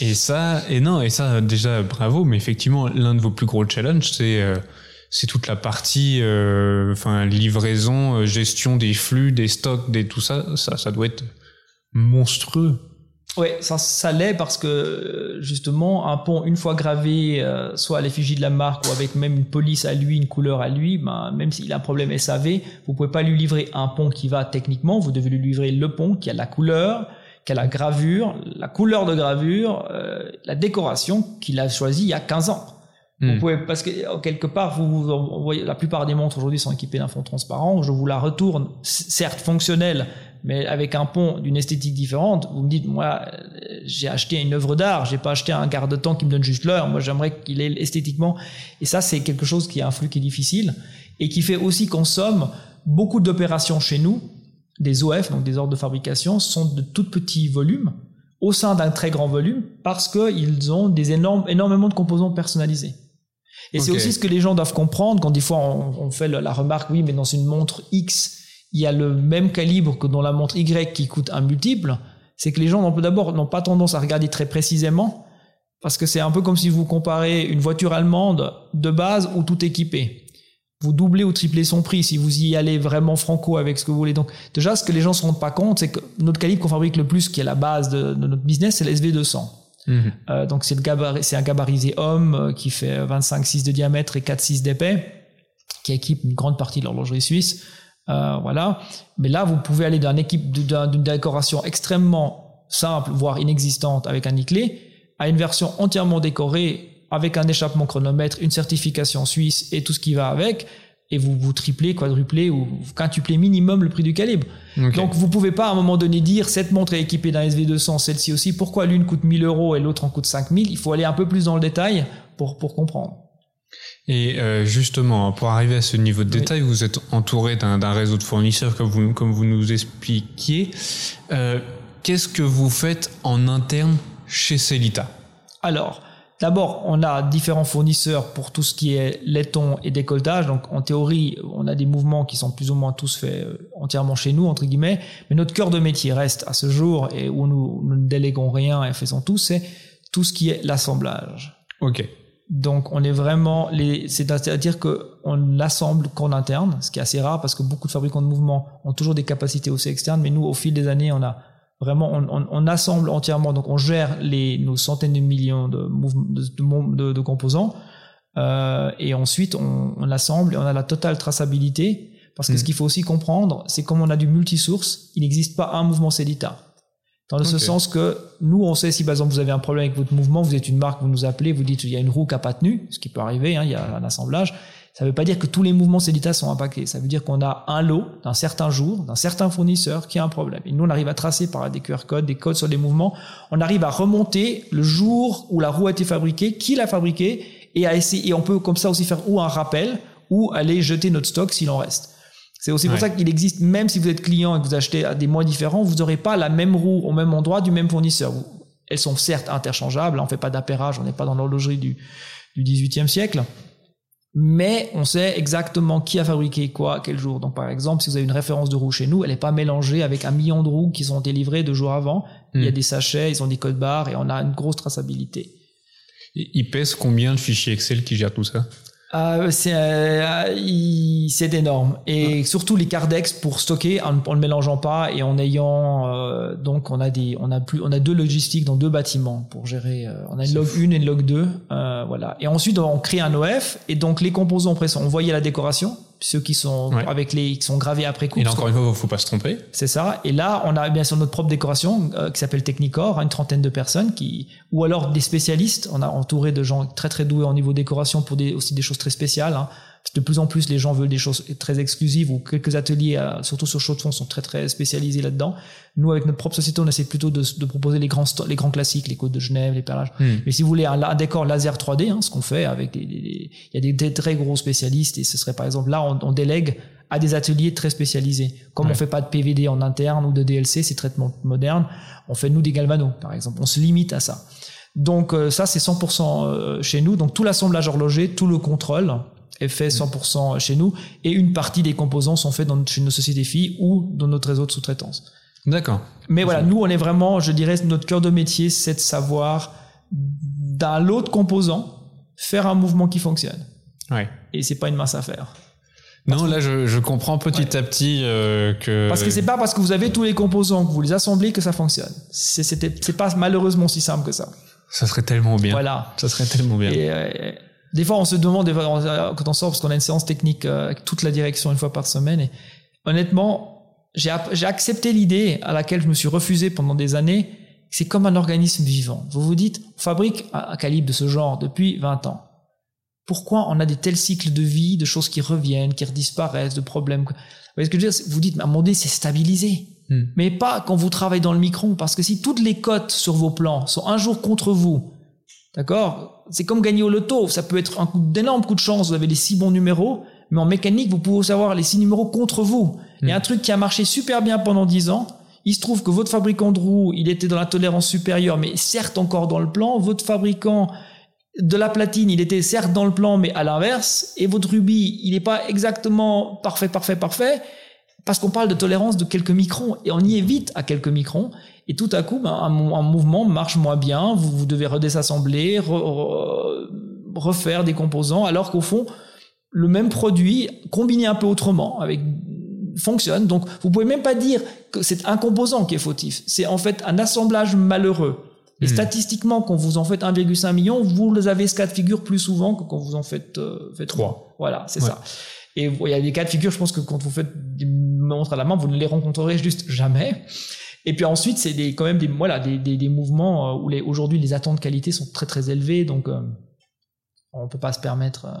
Et ça, et non, et ça déjà bravo, mais effectivement l'un de vos plus gros challenges, c'est euh, c'est toute la partie, euh, enfin livraison, euh, gestion des flux, des stocks, des tout ça, ça, ça doit être monstrueux. Oui, ça, ça l'est parce que justement, un pont, une fois gravé, soit à l'effigie de la marque ou avec même une police à lui, une couleur à lui, ben, même s'il a un problème SAV, vous pouvez pas lui livrer un pont qui va techniquement, vous devez lui livrer le pont qui a la couleur, qui a la gravure, la couleur de gravure, la décoration qu'il a choisi il y a 15 ans. Vous Hmm. pouvez, parce que euh, quelque part, vous, vous envoyez, la plupart des montres aujourd'hui sont équipées d'un fond transparent. Je vous la retourne, certes fonctionnelle, mais avec un pont d'une esthétique différente. Vous me dites, moi, euh, j'ai acheté une œuvre d'art, j'ai pas acheté un garde-temps qui me donne juste l'heure. Moi, j'aimerais qu'il ait esthétiquement. Et ça, c'est quelque chose qui est un flux qui est difficile et qui fait aussi qu'on somme beaucoup d'opérations chez nous. Des OF, donc des ordres de fabrication, sont de tout petits volumes au sein d'un très grand volume parce qu'ils ont des énormes, énormément de composants personnalisés. Et c'est aussi ce que les gens doivent comprendre quand des fois on, on fait la remarque, oui, mais dans une montre X, il y a le même calibre que dans la montre Y qui coûte un multiple. C'est que les gens d'abord n'ont pas tendance à regarder très précisément parce que c'est un peu comme si vous comparez une voiture allemande de base ou tout équipée. Vous doublez ou triplez son prix si vous y allez vraiment franco avec ce que vous voulez. Donc déjà, ce que les gens se rendent pas compte, c'est que notre calibre qu'on fabrique le plus, qui est la base de, de notre business, c'est le SV200. Mhm. Euh, donc c'est un gabarisé homme euh, qui fait 25,6 de diamètre et 4,6 d'épais, qui équipe une grande partie de l'horlogerie suisse. Euh, voilà. Mais là, vous pouvez aller d'une équipe d'une décoration extrêmement simple, voire inexistante, avec un nickelé, à une version entièrement décorée avec un échappement chronomètre, une certification suisse et tout ce qui va avec. Et vous vous triplez, quadruplez ou quintuplez minimum le prix du calibre. Donc vous pouvez pas à un moment donné dire cette montre est équipée d'un SV200, celle-ci aussi. Pourquoi l'une coûte 1000 euros et l'autre en coûte 5000 Il faut aller un peu plus dans le détail pour pour comprendre. Et euh, justement, pour arriver à ce niveau de Oui. détail, vous êtes entouré d'un d'un réseau de fournisseurs, comme vous, comme vous nous expliquiez. Euh, Qu'est-ce que vous faites en interne chez Celita Alors, d'abord, on a différents fournisseurs pour tout ce qui est laiton et décolletage. Donc, en théorie, on a des mouvements qui sont plus ou moins tous faits euh, entièrement chez nous, entre guillemets. Mais notre cœur de métier reste à ce jour et où nous, nous ne déléguons rien et faisons tout, c'est tout ce qui est l'assemblage. Ok. Donc on est vraiment les c'est-à-dire que on l'assemble qu'en interne, ce qui est assez rare parce que beaucoup de fabricants de mouvements ont toujours des capacités aussi externes, mais nous au fil des années on a vraiment on, on, on assemble entièrement donc on gère les nos centaines de millions de mouvements de, de, de- composants euh, et ensuite on, on assemble et on a la totale traçabilité parce que Mm. ce qu'il faut aussi comprendre c'est comme on a du multisource il n'existe pas un mouvement Célita dans ce sens que nous, on sait si par exemple vous avez un problème avec votre mouvement, vous êtes une marque, vous nous appelez, vous dites il y a une roue qui n'a pas tenu, ce qui peut arriver, hein, il y a un assemblage. Ça ne veut pas dire que tous les mouvements Célita sont impactés. Ça veut dire qu'on a un lot d'un certain jour, d'un certain fournisseur qui a un problème. Et nous, on arrive à tracer par des QR codes, des codes sur les mouvements. On arrive à remonter le jour où la roue a été fabriquée, qui l'a fabriquée, et à essayer. Et on peut comme ça aussi faire ou un rappel ou aller jeter notre stock s'il en reste. C'est aussi pour Ouais. ça qu'il existe, même si vous êtes client et que vous achetez à des mois différents, vous n'aurez pas la même roue au même endroit du même fournisseur. Vous- Elles sont certes interchangeables, on fait pas d'appairage, on n'est pas dans l'horlogerie du, du 18e siècle, mais on sait exactement qui a fabriqué quoi, quel jour. Donc par exemple, si vous avez une référence de roue chez nous, elle n'est pas mélangée avec un million de roues qui ont été livrées deux jours avant. Il y a Hmm. des sachets, ils ont des codes barres et on a une grosse traçabilité. Il il pèse combien le fichier Excel qui gère tout ça? Euh, c'est euh, c'est énorme. Et surtout les cardex pour stocker en, ne mélangeant pas et en ayant euh, donc on a des on a plus on a deux logistiques dans deux bâtiments pour gérer euh, on a une log 1 et une log 2 euh, voilà. Et ensuite on crée un OF et donc les composants envoyés à la décoration ceux qui sont Ouais. avec les qui sont gravés après coup Et là, encore une fois, faut pas se tromper. c'est ça. Et là, on a bien sûr notre propre décoration euh, qui s'appelle Technicore, hein, une trentaine de personnes qui, ou alors des spécialistes. On a entouré de gens très très doués en niveau décoration pour des, aussi des choses très spéciales. Hein. De plus en plus, les gens veulent des choses très exclusives ou quelques ateliers, euh, surtout sur chaud de fond, sont très très spécialisés là-dedans. Nous, avec notre propre société, on essaie plutôt de, de proposer les grands les grands classiques, les côtes de Genève, les perlages. Hmm. Mais si vous voulez un, un décor laser 3D, hein, ce qu'on fait avec des- il y a des, des très gros spécialistes et ce serait par exemple là, on, on délègue à des ateliers très spécialisés. Comme Ouais. on fait pas de PVD en interne ou de DLC, ces traitements modernes, on fait nous des galvanos, par exemple. On se limite à ça. Donc euh, ça, c'est 100% euh, chez nous. Donc tout l'assemblage horloger, tout le contrôle est fait 100% chez nous et une partie des composants sont faits dans, chez nos sociétés filles ou dans notre réseau de sous-traitance. D'accord. Mais voilà, nous, on est vraiment, je dirais, notre cœur de métier, c'est de savoir, d'un l'autre composant, faire un mouvement qui fonctionne. Ouais. Et c'est pas une mince affaire. Non, là, je, je comprends petit à petit euh, que. Parce que c'est pas parce que vous avez tous les composants, que vous les assemblez, que ça fonctionne. C'est pas malheureusement aussi simple que ça. Ça serait tellement bien. Voilà. Ça serait tellement bien. Et, euh, des fois, on se demande, des fois, on- quand on sort, parce qu'on a une séance technique euh, avec toute la direction une fois par semaine, et honnêtement, j'ai accepté l'idée à laquelle je me suis refusé pendant des années. C'est comme un organisme vivant. Vous vous dites, on fabrique un un calibre de ce genre depuis 20 ans. Pourquoi on a des tels cycles de vie, de choses qui reviennent, qui redisparaissent, de problèmes Vous voyez ce que je veux dire? Vous dites, mais à moment donné, c'est stabilisé. Hmm. Mais pas quand vous travaillez dans le micron, parce que si toutes les cotes sur vos plans sont un jour contre vous, d'accord? C'est comme gagner au loto, ça peut être un coup d'énorme coup de chance, vous avez les six bons numéros, mais en mécanique, vous pouvez savoir les six numéros contre vous. Et Hmm. un truc qui a marché super bien pendant 10 ans, il se trouve que votre fabricant de roues, il était dans la tolérance supérieure, mais certes encore dans le plan, votre fabricant de la platine, il était certes dans le plan, mais à l'inverse, et votre rubis, il n'est pas exactement parfait, parfait, parfait, parce qu'on parle de tolérance de quelques microns, et on y est vite à quelques microns, et tout à coup, ben, un, mou- un mouvement marche moins bien, vous, vous devez redésassembler, re- re- refaire des composants, alors qu'au fond, le même produit, combiné un peu autrement, avec fonctionne. Donc, vous pouvez même pas dire que c'est un composant qui est fautif. C'est en fait un assemblage malheureux. Et Hmm. statistiquement, quand vous en faites 1,5 million, vous avez ce cas de figure plus souvent que quand vous en faites, euh, faites Trois. Voilà, c'est Ouais. ça. Et il y a des cas de figure, je pense que quand vous faites des montres à la main, vous ne les rencontrerez juste jamais. Et puis ensuite, c'est des, quand même des, voilà, des, des, des mouvements euh, où les, aujourd'hui les attentes de qualité sont très très élevées, donc euh, on peut pas se permettre. euh.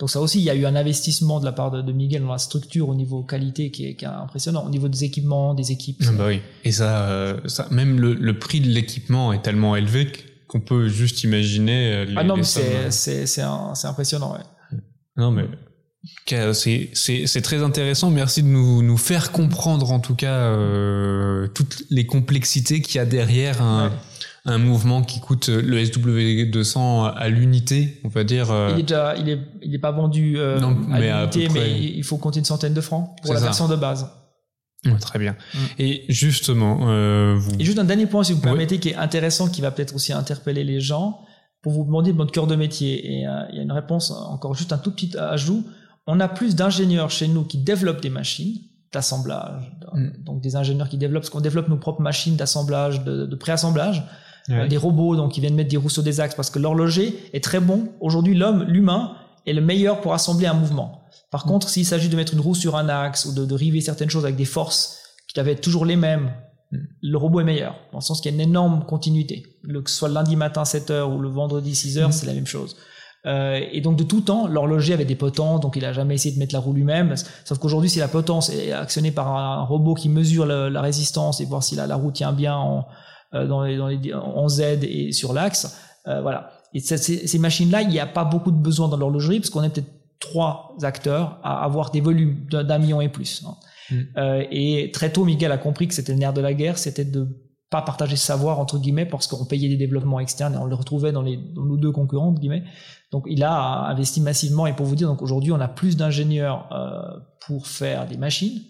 Donc ça aussi, il y a eu un investissement de la part de, de Miguel dans la structure au niveau qualité qui est, qui est impressionnant, au niveau des équipements, des équipes. Ah bah oui. Et ça, euh, ça même le, le prix de l'équipement est tellement élevé qu'on peut juste imaginer. Les, ah non, mais c'est c'est c'est un- c'est impressionnant. Ouais. Non, mais c'est très intéressant. Merci de nous nous faire comprendre en tout cas euh, toutes les complexités qu'il y a derrière un Ouais. un mouvement qui coûte euh, le SW200 à l'unité, on va dire. euh, Il est déjà, il est, il est pas vendu euh, Non, à l'unité, mais il faut compter une centaine de francs pour la ça. version de base. ouais, très bien. Mm. Et justement, vous. Et juste un dernier point, si vous Ouais. permettez, qui est intéressant, qui va peut-être aussi interpeller les gens, pour vous demander de votre cœur de métier. Et il y a une réponse, encore juste un tout petit ajout. On a plus d'ingénieurs chez nous qui développent des machines d'assemblage, Mm. donc des ingénieurs qui développent, parce qu'on développe nos propres machines d'assemblage, de, de préassemblage. Euh, des robots donc qui viennent mettre des roues sur des axes, parce que l'horloger est très bon. Aujourd'hui, l'homme, l'humain, est le meilleur pour assembler un mouvement. Par contre, s'il s'agit de mettre une roue sur un axe ou de, de river certaines choses avec des forces qui doivent être toujours les mêmes, le robot est meilleur, dans le sens qu'il y a une énorme continuité. Le, que ce soit le lundi matin 7h ou le vendredi 6h, Mhm. c'est la même chose. Euh, et donc de tout temps, l'horloger avait des potences, donc il a jamais essayé de mettre la roue lui-même. Sauf qu'aujourd'hui, si la potence est actionnée par un robot qui mesure la résistance et voir si la, la roue tient bien en, euh, dans les, dans les, en Z et sur l'axe, euh, voilà. Et ça, ces, ces machines-là, il n'y a pas beaucoup de besoin dans l'horlogerie parce qu'on est peut-être trois acteurs à avoir des volumes d'un d'un million et plus. hein. Mm. Euh, et très tôt, Miguel a compris que c'était le nerf de la guerre, c'était de pas partager ce savoir entre guillemets parce qu'on payait des développements externes et on le retrouvait dans, les, dans nos deux concurrents entre guillemets. Donc il a investi massivement et pour vous dire, donc aujourd'hui on a plus d'ingénieurs euh, pour faire des machines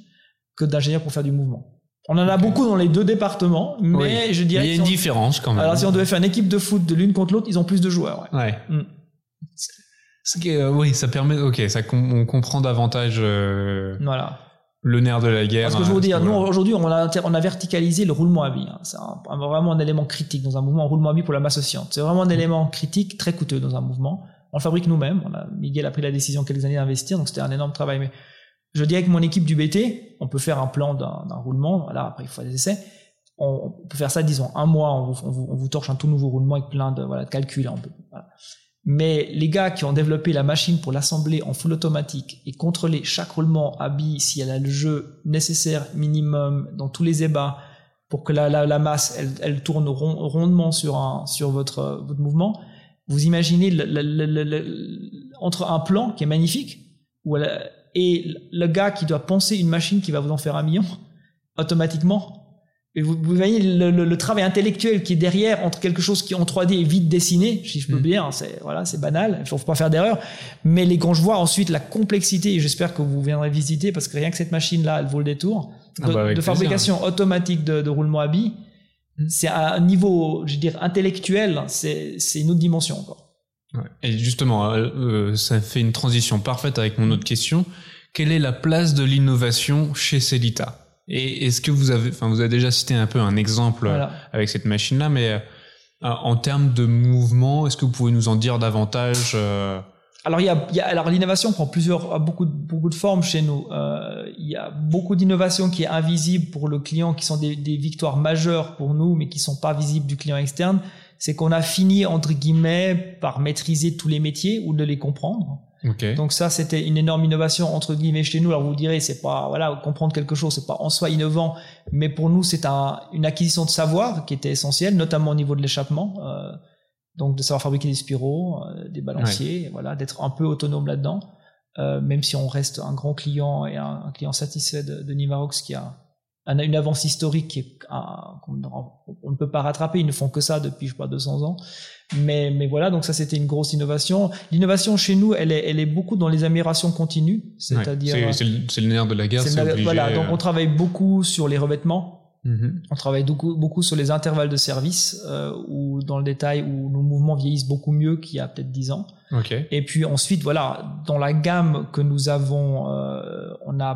que d'ingénieurs pour faire du mouvement. On en a beaucoup dans les deux départements, mais Oui. je Mais dirais il y a une si on- différence quand même. alors si on devait faire une équipe de foot de l'une contre l'autre, ils ont plus de joueurs. Ouais. Ouais. Mm. Que, euh, oui, ça permet. Ok, ça on comprend davantage euh, Voilà. Le nerf de la guerre. Parce que je veux hein, dire, nous aujourd'hui on a, on a verticalisé le roulement à billes. hein. C'est vraiment un élément critique dans un mouvement, un roulement à billes pour la masse oscillante. C'est vraiment un élément critique, très coûteux dans un mouvement. On le fabrique nous-mêmes. On a, Miguel a pris la décision quelques années d'investir, donc c'était un énorme travail. Mais je dirais que mon équipe du BT, on peut faire un plan d'un roulement. Voilà, après il faut des essais. On, on peut faire ça, disons, un mois, on vous, on vous, on vous torche un tout nouveau roulement avec plein de, voilà, de calculs. hein, on peut- voilà. Mais les gars qui ont développé la machine pour l'assembler en full automatique et contrôler chaque roulement à billes si elle a le jeu nécessaire minimum dans tous les ébats pour que la, masse elle, tourne rond- rondement sur, un, sur votre, votre mouvement, vous imaginez entre un plan qui est magnifique et le gars qui doit penser une machine qui va vous en faire un million automatiquement Et vous, vous voyez le, le, le, travail intellectuel qui est derrière entre quelque chose qui en 3D est vite dessiné, si je peux mm. dire, c'est voilà, c'est banal, il faut pas faire d'erreur. Mais les, quand je vois ensuite la complexité, et j'espère que vous viendrez visiter parce que rien que cette machine là, elle vaut le détour, ah de, bah de fabrication automatique de, de roulement à billes, mm. c'est à un niveau, je veux dire, intellectuel, c'est une autre dimension encore. Ouais. Et justement, euh, euh, ça fait une transition parfaite avec mon autre question. Quelle est la place de l'innovation chez Celita et est-ce que vous avez, enfin, vous avez déjà cité un peu un exemple avec cette machine-là, mais euh, en termes de mouvement, est-ce que vous pouvez nous en dire davantage euh? Alors il y a, il y a alors l'innovation prend plusieurs beaucoup de, beaucoup de formes chez nous. Euh, il y a beaucoup d'innovations qui est invisible pour le client, qui sont des, des victoires majeures pour nous, mais qui sont pas visibles du client externe. C'est qu'on a fini entre guillemets par maîtriser tous les métiers ou de les comprendre. Donc ça, c'était une énorme innovation entre guillemets chez nous. Alors vous direz, c'est pas voilà comprendre quelque chose, c'est pas en soi innovant, mais pour nous, c'est un, une acquisition de savoir qui était essentielle, notamment au niveau de l'échappement. Euh, donc de savoir fabriquer des spiraux, euh, des balanciers, voilà, d'être un peu autonome là-dedans. Euh, même si on reste un grand client et un, client satisfait de, de Nivarox qui a une avance historique qui qu'on on ne peut pas rattraper. Ils ne font que ça depuis je sais pas 200 ans. Mais, mais voilà, donc ça c'était une grosse innovation. L'innovation chez nous, elle est, elle est beaucoup dans les améliorations continues, c'est-à-dire c'est le, le, nerf de la guerre. Voilà, donc on travaille beaucoup sur les revêtements. Mm-hmm. On travaille beaucoup, beaucoup sur les intervalles de service, euh, ou dans le détail où nos mouvements vieillissent beaucoup mieux qu'il y a peut-être 10 ans. Okay. Et puis ensuite, voilà, dans la gamme que nous avons, euh, on a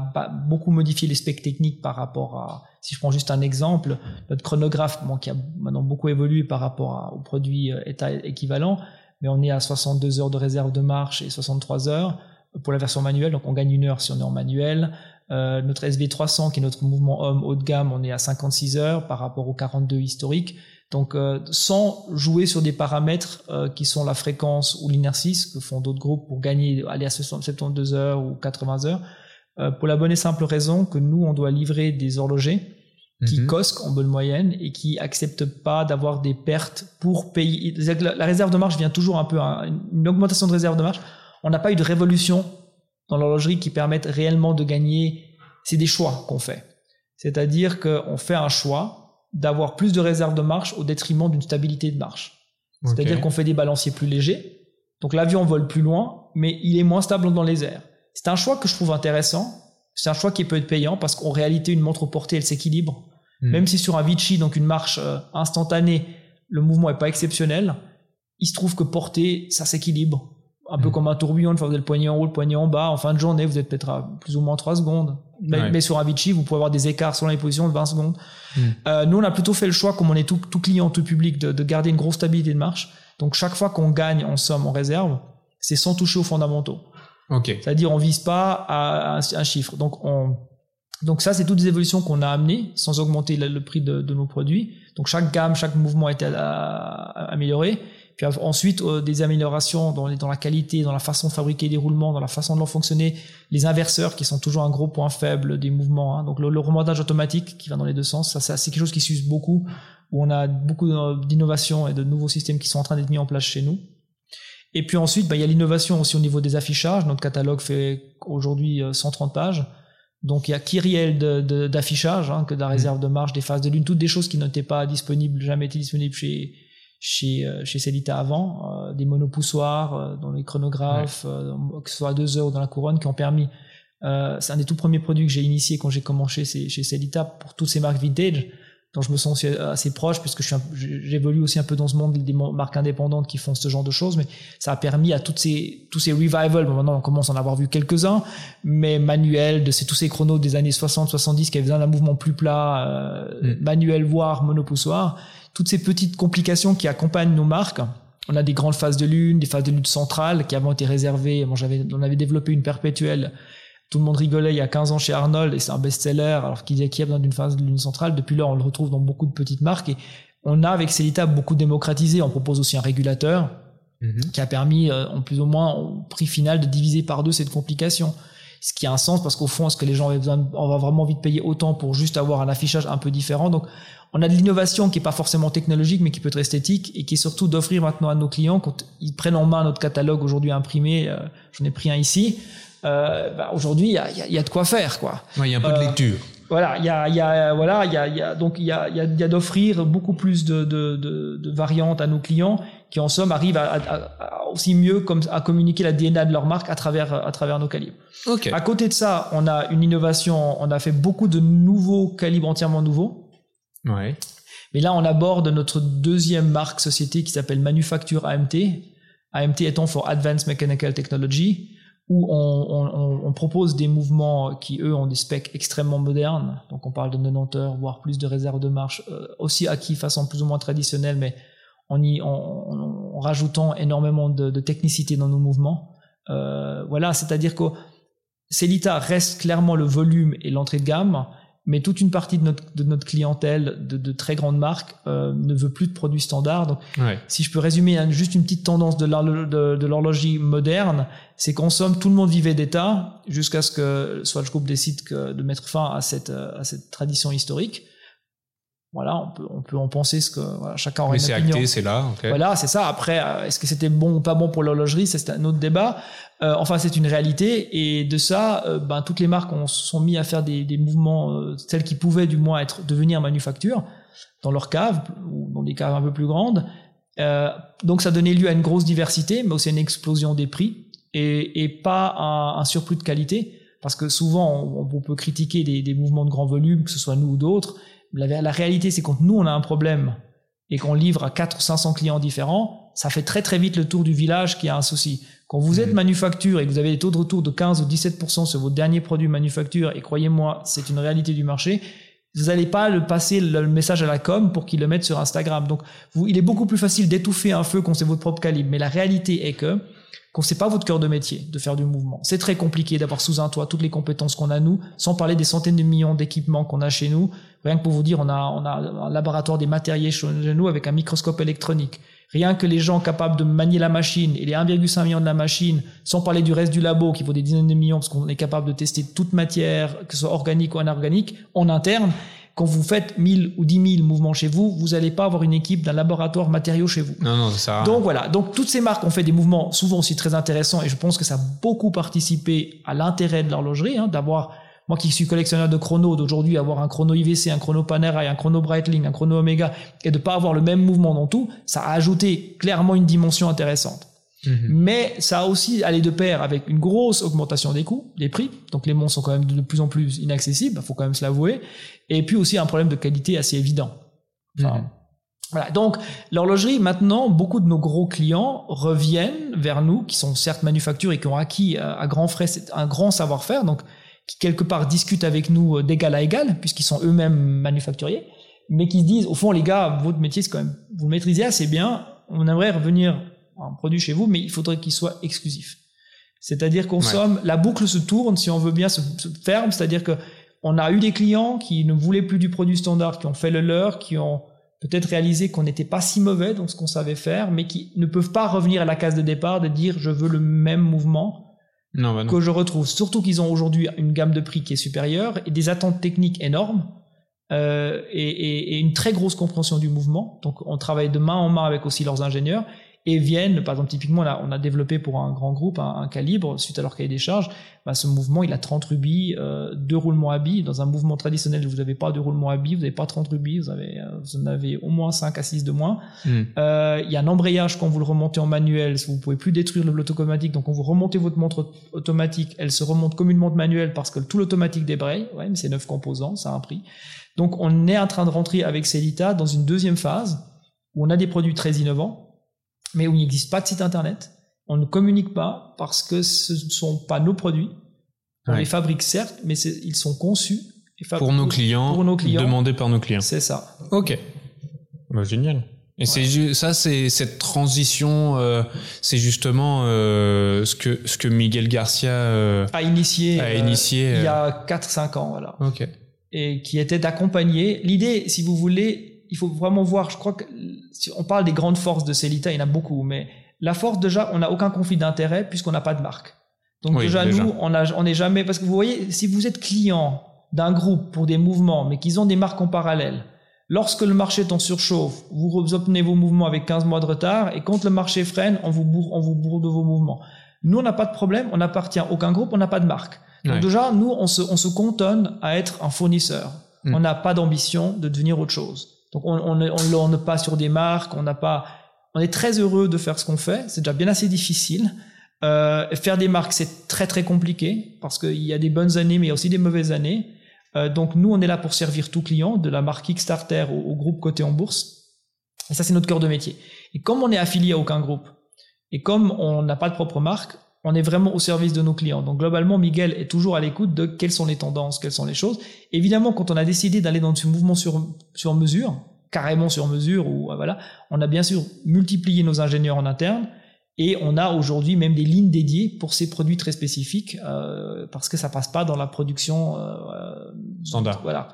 beaucoup modifié les specs techniques par rapport à, si je prends juste un exemple, notre chronographe, bon, qui a maintenant beaucoup évolué par rapport aux produits euh, état équivalents, mais on est à 62 heures de réserve de marche et 63 heures pour la version manuelle, donc on gagne une heure si on est en manuel. Euh, notre SV300, qui est notre mouvement homme haut de gamme, on est à 56 heures par rapport aux 42 historiques. Donc, euh, sans jouer sur des paramètres qui sont la fréquence ou l'inertie, que font d'autres groupes pour gagner, aller à 72 heures ou 80 heures, pour la bonne et simple raison que nous, on doit livrer des horlogers qui mm cosquent en bonne moyenne et qui acceptent pas d'avoir des pertes pour payer. La réserve de marche vient toujours un peu, une augmentation de réserve de marche. On n'a pas eu de révolution dans l'horlogerie qui permettent réellement de gagner, c'est des choix qu'on fait. C'est-à-dire qu'on fait un choix d'avoir plus de réserve de marche au détriment d'une stabilité de marche. C'est-à-dire qu'on fait des balanciers plus légers. Donc l'avion vole plus loin, mais il est moins stable dans les airs. C'est un choix que je trouve intéressant. C'est un choix qui peut être payant parce qu'en réalité, une montre portée, elle s'équilibre. Hmm. Même si sur un Vichy, donc une marche euh, instantanée, le mouvement est pas exceptionnel, il se trouve que portée, ça s'équilibre un peu mm. comme un tourbillon, une fois vous avez le poignet en haut, le poignet en bas, en fin de journée, vous êtes peut-être à plus ou moins 3 secondes. Mais, sur un Vichy, vous pouvez avoir des écarts selon les positions de 20 secondes. Mm. Euh, nous, on a plutôt fait le choix, comme on est tout, tout client, tout public, de, de, garder une grosse stabilité de marche. Donc, chaque fois qu'on gagne en somme, en réserve, c'est sans toucher aux fondamentaux. Okay. C'est-à-dire, on vise pas à, un, chiffre. Donc, on, donc ça, c'est toutes des évolutions qu'on a amenées sans augmenter le, prix de, nos produits. Donc, chaque gamme, chaque mouvement a été amélioré. Puis ensuite, euh, des améliorations dans, la qualité, dans la façon de fabriquer des roulements, dans la façon de leur fonctionner. Les inverseurs, qui sont toujours un gros point faible des mouvements. Hein. Donc le, remontage automatique qui va dans les deux sens, ça, c'est quelque chose qui s'use beaucoup, où on a beaucoup d'innovations et de nouveaux systèmes qui sont en train d'être mis en place chez nous. Et puis ensuite, bah, il y a l'innovation aussi au niveau des affichages. Notre catalogue fait aujourd'hui 130 euh, pages. Donc il y a kyriel d'affichage, hein, que de la mmh. réserve de marge, des phases de lune, toutes des choses qui n'étaient pas disponibles, jamais été disponibles chez chez euh, chez Celita avant, euh, des monopoussoirs euh, dans les chronographes, que ce soit à deux heures ou dans la couronne, qui ont permis. c'est un des tout premiers produits que j'ai initié quand j'ai commencé chez, chez Celita pour toutes ces marques vintage dont je me sens assez proche puisque j'évolue aussi un peu dans ce monde des marques indépendantes qui font ce genre de choses mais ça a permis à toutes ces tous ces revivals bon, maintenant on commence à en avoir vu quelques-uns mais manuels de ces tous ces chronos des années 60 70 qui avaient besoin d'un mouvement plus plat euh, mm. manuel voire monopoussoir toutes ces petites complications qui accompagnent nos marques. On a des grandes phases de lune, des phases de lune centrales qui avant été réservées. Moi, j'avais, on avait développé une perpétuelle. Tout le monde rigolait il y a 15 ans chez Arnold et c'est un best-seller alors qu'il y a besoin d'une phase de lune centrale. Depuis là, on le retrouve dans beaucoup de petites marques et on a avec Celita beaucoup démocratisé. On propose aussi un régulateur mm-hmm. qui a permis, euh, en plus ou moins, au prix final, de diviser par deux cette complication ce qui a un sens parce qu'au fond, est-ce que les gens avaient besoin, on va vraiment vite payer autant pour juste avoir un affichage un peu différent? Donc, on a de l'innovation qui est pas forcément technologique, mais qui peut être esthétique et qui est surtout d'offrir maintenant à nos clients quand ils prennent en main notre catalogue aujourd'hui imprimé. Euh, J'en ai pris un ici. Euh, bah, aujourd'hui, il y a, y a, de quoi faire, quoi. Il y a un peu de euh, lecture. Voilà, il y a, il y a, voilà, il y a, il y a donc il y a, y a, d'offrir beaucoup plus de, de, de, de, variantes à nos clients qui en somme arrivent à, à, aussi mieux comme à communiquer la DNA de leur marque à travers à travers nos calibres. Ok. À côté de ça, on a une innovation, on a fait beaucoup de nouveaux calibres entièrement nouveaux. Ouais. Mais là, on aborde notre deuxième marque société qui s'appelle Manufacture AMT. AMT étant for Advanced Mechanical Technology où on, propose des mouvements qui, eux, ont des specs extrêmement modernes. Donc on parle de 90 heures, voire plus de réserve de marche, euh, aussi acquis façon plus ou moins traditionnelle, mais en, y, en, rajoutant énormément de, de, technicité dans nos mouvements. Euh, voilà, c'est-à-dire que Celita reste clairement le volume et l'entrée de gamme, mais toute une partie de notre, de notre clientèle de, de très grandes marques euh, ne veut plus de produits standards. Donc, ouais. si je peux résumer hein, juste une petite tendance de l'horlogerie moderne, c'est qu'en somme, tout le monde vivait d'État jusqu'à ce que Swatch Group décide que, de mettre fin à cette, à cette tradition historique. Voilà, on peut, on peut en penser ce que voilà, chacun aurait Mais c'est acté, c'est là. Okay. Voilà, c'est ça. Après, euh, est-ce que c'était bon ou pas bon pour l'horlogerie C'est un autre débat. Euh, enfin, c'est une réalité. Et de ça, euh, ben, toutes les marques ont, sont mis à faire des, des mouvements euh, tels qu'ils pouvaient du moins être devenir manufacture dans leur cave ou dans des caves un peu plus grandes. Donc, ça donnait lieu à une grosse diversité, mais aussi à une explosion des prix et, et pas un, un, surplus de qualité. Parce que souvent, on, on peut critiquer des, des mouvements de grand volume, que ce soit nous ou d'autres. La, la, réalité, c'est quand nous, on a un problème et qu'on livre à 400 ou 500 clients différents, ça fait très très vite le tour du village qui a un souci. Quand vous êtes manufacture et que vous avez des taux de retour de 15 ou 17% sur vos derniers produits manufacture, et croyez-moi, c'est une réalité du marché, vous n'allez pas le passer le message à la com pour qu'il le mette sur Instagram. Donc, vous, il est beaucoup plus facile d'étouffer un feu quand c'est votre propre calibre. Mais la réalité est que quand c'est pas votre cœur de métier de faire du mouvement, c'est très compliqué d'avoir sous un toit toutes les compétences qu'on a nous, sans parler des centaines de millions d'équipements qu'on a chez nous. Rien que pour vous dire, on a, on a un laboratoire des matériels chez nous avec un microscope électronique. Rien que les gens capables de manier la machine et les 1,5 million de la machine, sans parler du reste du labo qui vaut des dizaines de millions parce qu'on est capable de tester toute matière, que ce soit organique ou inorganique, en interne. Quand vous faites 1000 ou 10 000 mouvements chez vous, vous n'allez pas avoir une équipe d'un laboratoire matériaux chez vous. Non, non, ça. Donc voilà. Donc toutes ces marques ont fait des mouvements souvent aussi très intéressants et je pense que ça a beaucoup participé à l'intérêt de l'horlogerie, hein, d'avoir moi qui suis collectionneur de chrono, d'aujourd'hui avoir un chrono IVC, un chrono Panerai, un chrono Breitling, un chrono Omega, et de pas avoir le même mouvement dans tout, ça a ajouté clairement une dimension intéressante. Mhm. Mmh. Mais ça a aussi allé de pair avec une grosse augmentation des coûts, des prix. Donc les montres sont quand même de plus en plus inaccessibles, faut quand même se l'avouer. Et puis aussi un problème de qualité assez évident. Enfin, mmh. Voilà. Donc, l'horlogerie, maintenant, beaucoup de nos gros clients reviennent vers nous, qui sont certes manufactures et qui ont acquis à grands frais un grand savoir-faire. Donc, qui quelque part discutent avec nous d'égal à égal, puisqu'ils sont eux-mêmes manufacturiers, mais qui se disent, au fond, les gars, votre métier, c'est quand même, vous le maîtrisez assez bien, on aimerait revenir un produit chez vous, mais il faudrait qu'il soit exclusif. C'est-à-dire qu'en ouais. somme, la boucle se tourne, si on veut bien, se, se ferme, c'est-à-dire que on a eu des clients qui ne voulaient plus du produit standard, qui ont fait le leur, qui ont peut-être réalisé qu'on n'était pas si mauvais dans ce qu'on savait faire, mais qui ne peuvent pas revenir à la case de départ de dire je veux le même mouvement non, bah non. que je retrouve. Surtout qu'ils ont aujourd'hui une gamme de prix qui est supérieure et des attentes techniques énormes euh, et, et, et, une très grosse compréhension du mouvement. Donc on travaille de main en main avec aussi leurs ingénieurs et viennent, par exemple typiquement là, on a développé pour un grand groupe un, un calibre suite à leur cahier des charges. Bah, ce mouvement il a 30 rubis, euh, deux roulements à billes. Dans un mouvement traditionnel, vous n'avez pas deux roulements à billes, vous n'avez pas 30 rubis, vous avez euh, vous en avez au moins 5 à 6 de moins. Mm. Euh, il y a un embrayage quand vous le remontez en manuel, vous pouvez plus détruire l'automatique. Donc quand vous remontez votre montre automatique, elle se remonte comme une montre manuelle parce que tout l'automatique débraye. Ouais, mais c'est neuf composants, ça a un prix. Donc on est en train de rentrer avec Celita dans une deuxième phase où on a des produits très innovants mais où il n'existe pas de site internet. On ne communique pas parce que ce ne sont pas nos produits. On ouais. les fabrique certes, mais ils sont conçus pour nos, clients, pour nos clients, demandés par nos clients. C'est ça. Ok. Bah, génial. Et ouais. c'est ça, c'est cette transition, euh, c'est justement euh, ce que ce que Miguel Garcia euh, a initié, a initié il y a 4-5 ans, voilà. Ok. Et qui était d'accompagner. L'idée, si vous voulez, il faut vraiment voir, je crois que si on parle des grandes forces de Celita, il y en a beaucoup, mais la force déjà, on n'a aucun conflit d'intérêt puisqu'on n'a pas de marque. Donc oui, déjà, déjà, nous, on n'est on jamais, parce que vous voyez, si vous êtes client d'un groupe pour des mouvements, mais qu'ils ont des marques en parallèle, lorsque le marché est en surchauffe, vous obtenez vos mouvements avec 15 mois de retard, et quand le marché freine, on vous bourre, on vous bourre de vos mouvements. Nous, on n'a pas de problème, on n'appartient à aucun groupe, on n'a pas de marque. Donc déjà, nous, on se, on se cantonne à être un fournisseur. Hmm. On n'a pas d'ambition de devenir autre chose. Donc on on, on pas sur des marques, on n'a pas. On est très heureux de faire ce qu'on fait. C'est déjà bien assez difficile. Euh, faire des marques, c'est très très compliqué parce qu'il y a des bonnes années, mais il y a aussi des mauvaises années. Euh, donc nous, on est là pour servir tout client, de la marque Kickstarter au, groupe coté en bourse. Et ça, c'est notre cœur de métier. Et comme on est affilié à aucun groupe, et comme on n'a pas de propre marque, on est vraiment au service de nos clients. Donc globalement, Miguel est toujours à l'écoute de quelles sont les tendances, quelles sont les choses. Évidemment, quand on a décidé d'aller dans ce mouvement sur, sur mesure, carrément sur mesure, ou voilà, on a bien sûr multiplié nos ingénieurs en interne, et on a aujourd'hui même des lignes dédiées pour ces produits très spécifiques euh, parce que ça passe pas dans la production euh, standard. Voilà.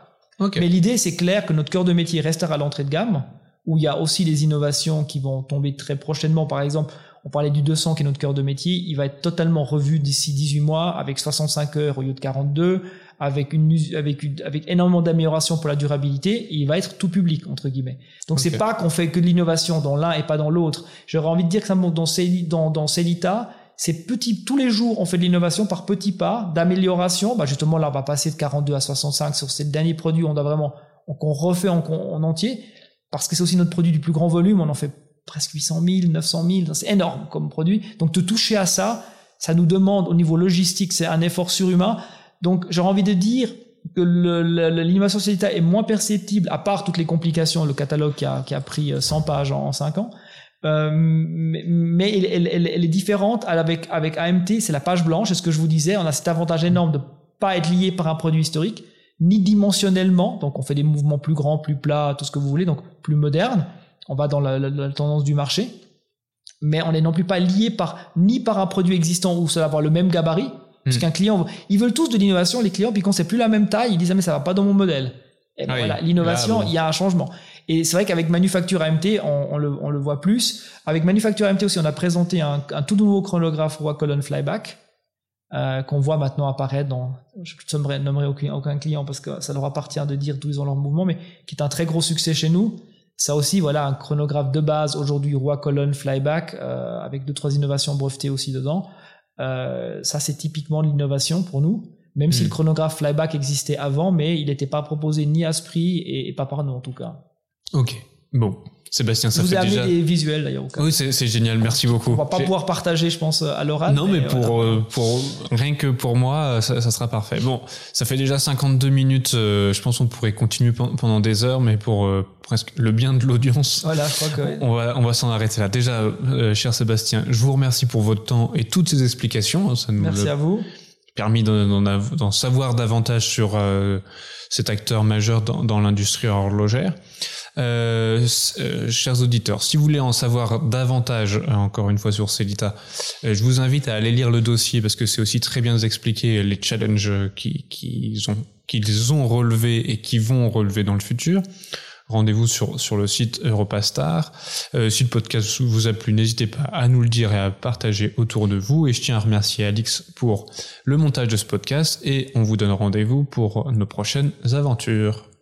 Mais l'idée, c'est clair que notre cœur de métier restera à l'entrée de gamme, où il y a aussi des innovations qui vont tomber très prochainement. Par exemple, on parlait du 200 qui est notre cœur de métier. Il va être totalement revu d'ici 18 mois avec 65 heures au lieu de 42 avec une avec avec énormément d'améliorations pour la durabilité et il va être tout public entre guillemets. Donc c'est pas qu'on fait que de l'innovation dans l'un et pas dans l'autre. J'aurais envie de dire que ça monte dans dans dans Celita, c'est petit tous les jours on fait de l'innovation par petits pas d'amélioration. Bah justement là on va passer de 42 à 65 sur ces derniers produits, on doit vraiment qu'on refait en, en entier parce que c'est aussi notre produit du plus grand volume, on en fait presque 800 000, 900 000, c'est énorme comme produit. Donc de toucher à ça, ça nous demande au niveau logistique, c'est un effort surhumain. Donc j'aurais envie de dire que l'innovation Celita est moins perceptible, à part toutes les complications, le catalogue qui a, qui a pris 100 euh, pages en, 5 ans. Euh, mais, elle, elle, elle, est différente avec, avec AMT, c'est la page blanche, c'est ce que je vous disais, on a cet avantage énorme de pas être lié par un produit historique, ni dimensionnellement, donc on fait des mouvements plus grands, plus plats, tout ce que vous voulez, donc plus moderne, on va dans la, la tendance du marché, mais on n'est non plus pas lié par, ni par un produit existant où ça va avoir le même gabarit, parce hmm. qu'un client, ils veulent tous de l'innovation, les clients, puis quand c'est plus la même taille, ils disent ah, mais ça va pas dans mon modèle. Et ben voilà, l'innovation, il y a un changement. Et c'est vrai qu'avec Manufacture AMT, on, le, on, le, voit plus. Avec Manufacture AMT aussi, on a présenté un, un tout nouveau chronographe Roi Colonne Flyback euh, qu'on voit maintenant apparaître dans, je ne nommerai aucun, aucun client parce que ça leur appartient de dire d'où ils ont leur mouvement, mais qui est un très gros succès chez nous. Ça aussi, voilà, un chronographe de base aujourd'hui Roi Colonne Flyback euh, avec deux trois innovations brevetées aussi dedans. Euh, ça, c'est typiquement l'innovation pour nous, même si hmm. le chronographe flyback existait avant, mais il n'était pas proposé ni à ce prix et, pas par nous en tout cas. Ok, bon. Sébastien, ça vous fait déjà... des visuels d'ailleurs. Oui, c'est génial, merci beaucoup. On va pas pouvoir partager, je pense, à l'oral. Non, mais, pour, euh, pour rien que pour moi, ça, ça, sera parfait. Bon, ça fait déjà 52 minutes. Euh, je pense qu'on pourrait continuer pendant des heures, mais pour euh, presque le bien de l'audience, voilà, je crois que on va on va s'en arrêter là. Déjà, cher Sébastien, je vous remercie pour votre temps et toutes ces explications. Ça nous merci à vous. Permis d'en savoir davantage sur cet acteur majeur dans, dans l'industrie horlogère. Euh, euh, chers auditeurs, si vous voulez en savoir davantage, euh, encore une fois sur Celita, je vous invite à aller lire le dossier parce que c'est aussi très bien expliqué les challenges qu'ils ont, qu'ils ont relevés et qui vont relever dans le futur. Rendez-vous sur, sur le site Europastar. si le podcast vous a plu, n'hésitez pas à nous le dire et à partager autour de vous. Et je tiens à remercier Alix pour le montage de ce podcast et on vous donne rendez-vous pour nos prochaines aventures.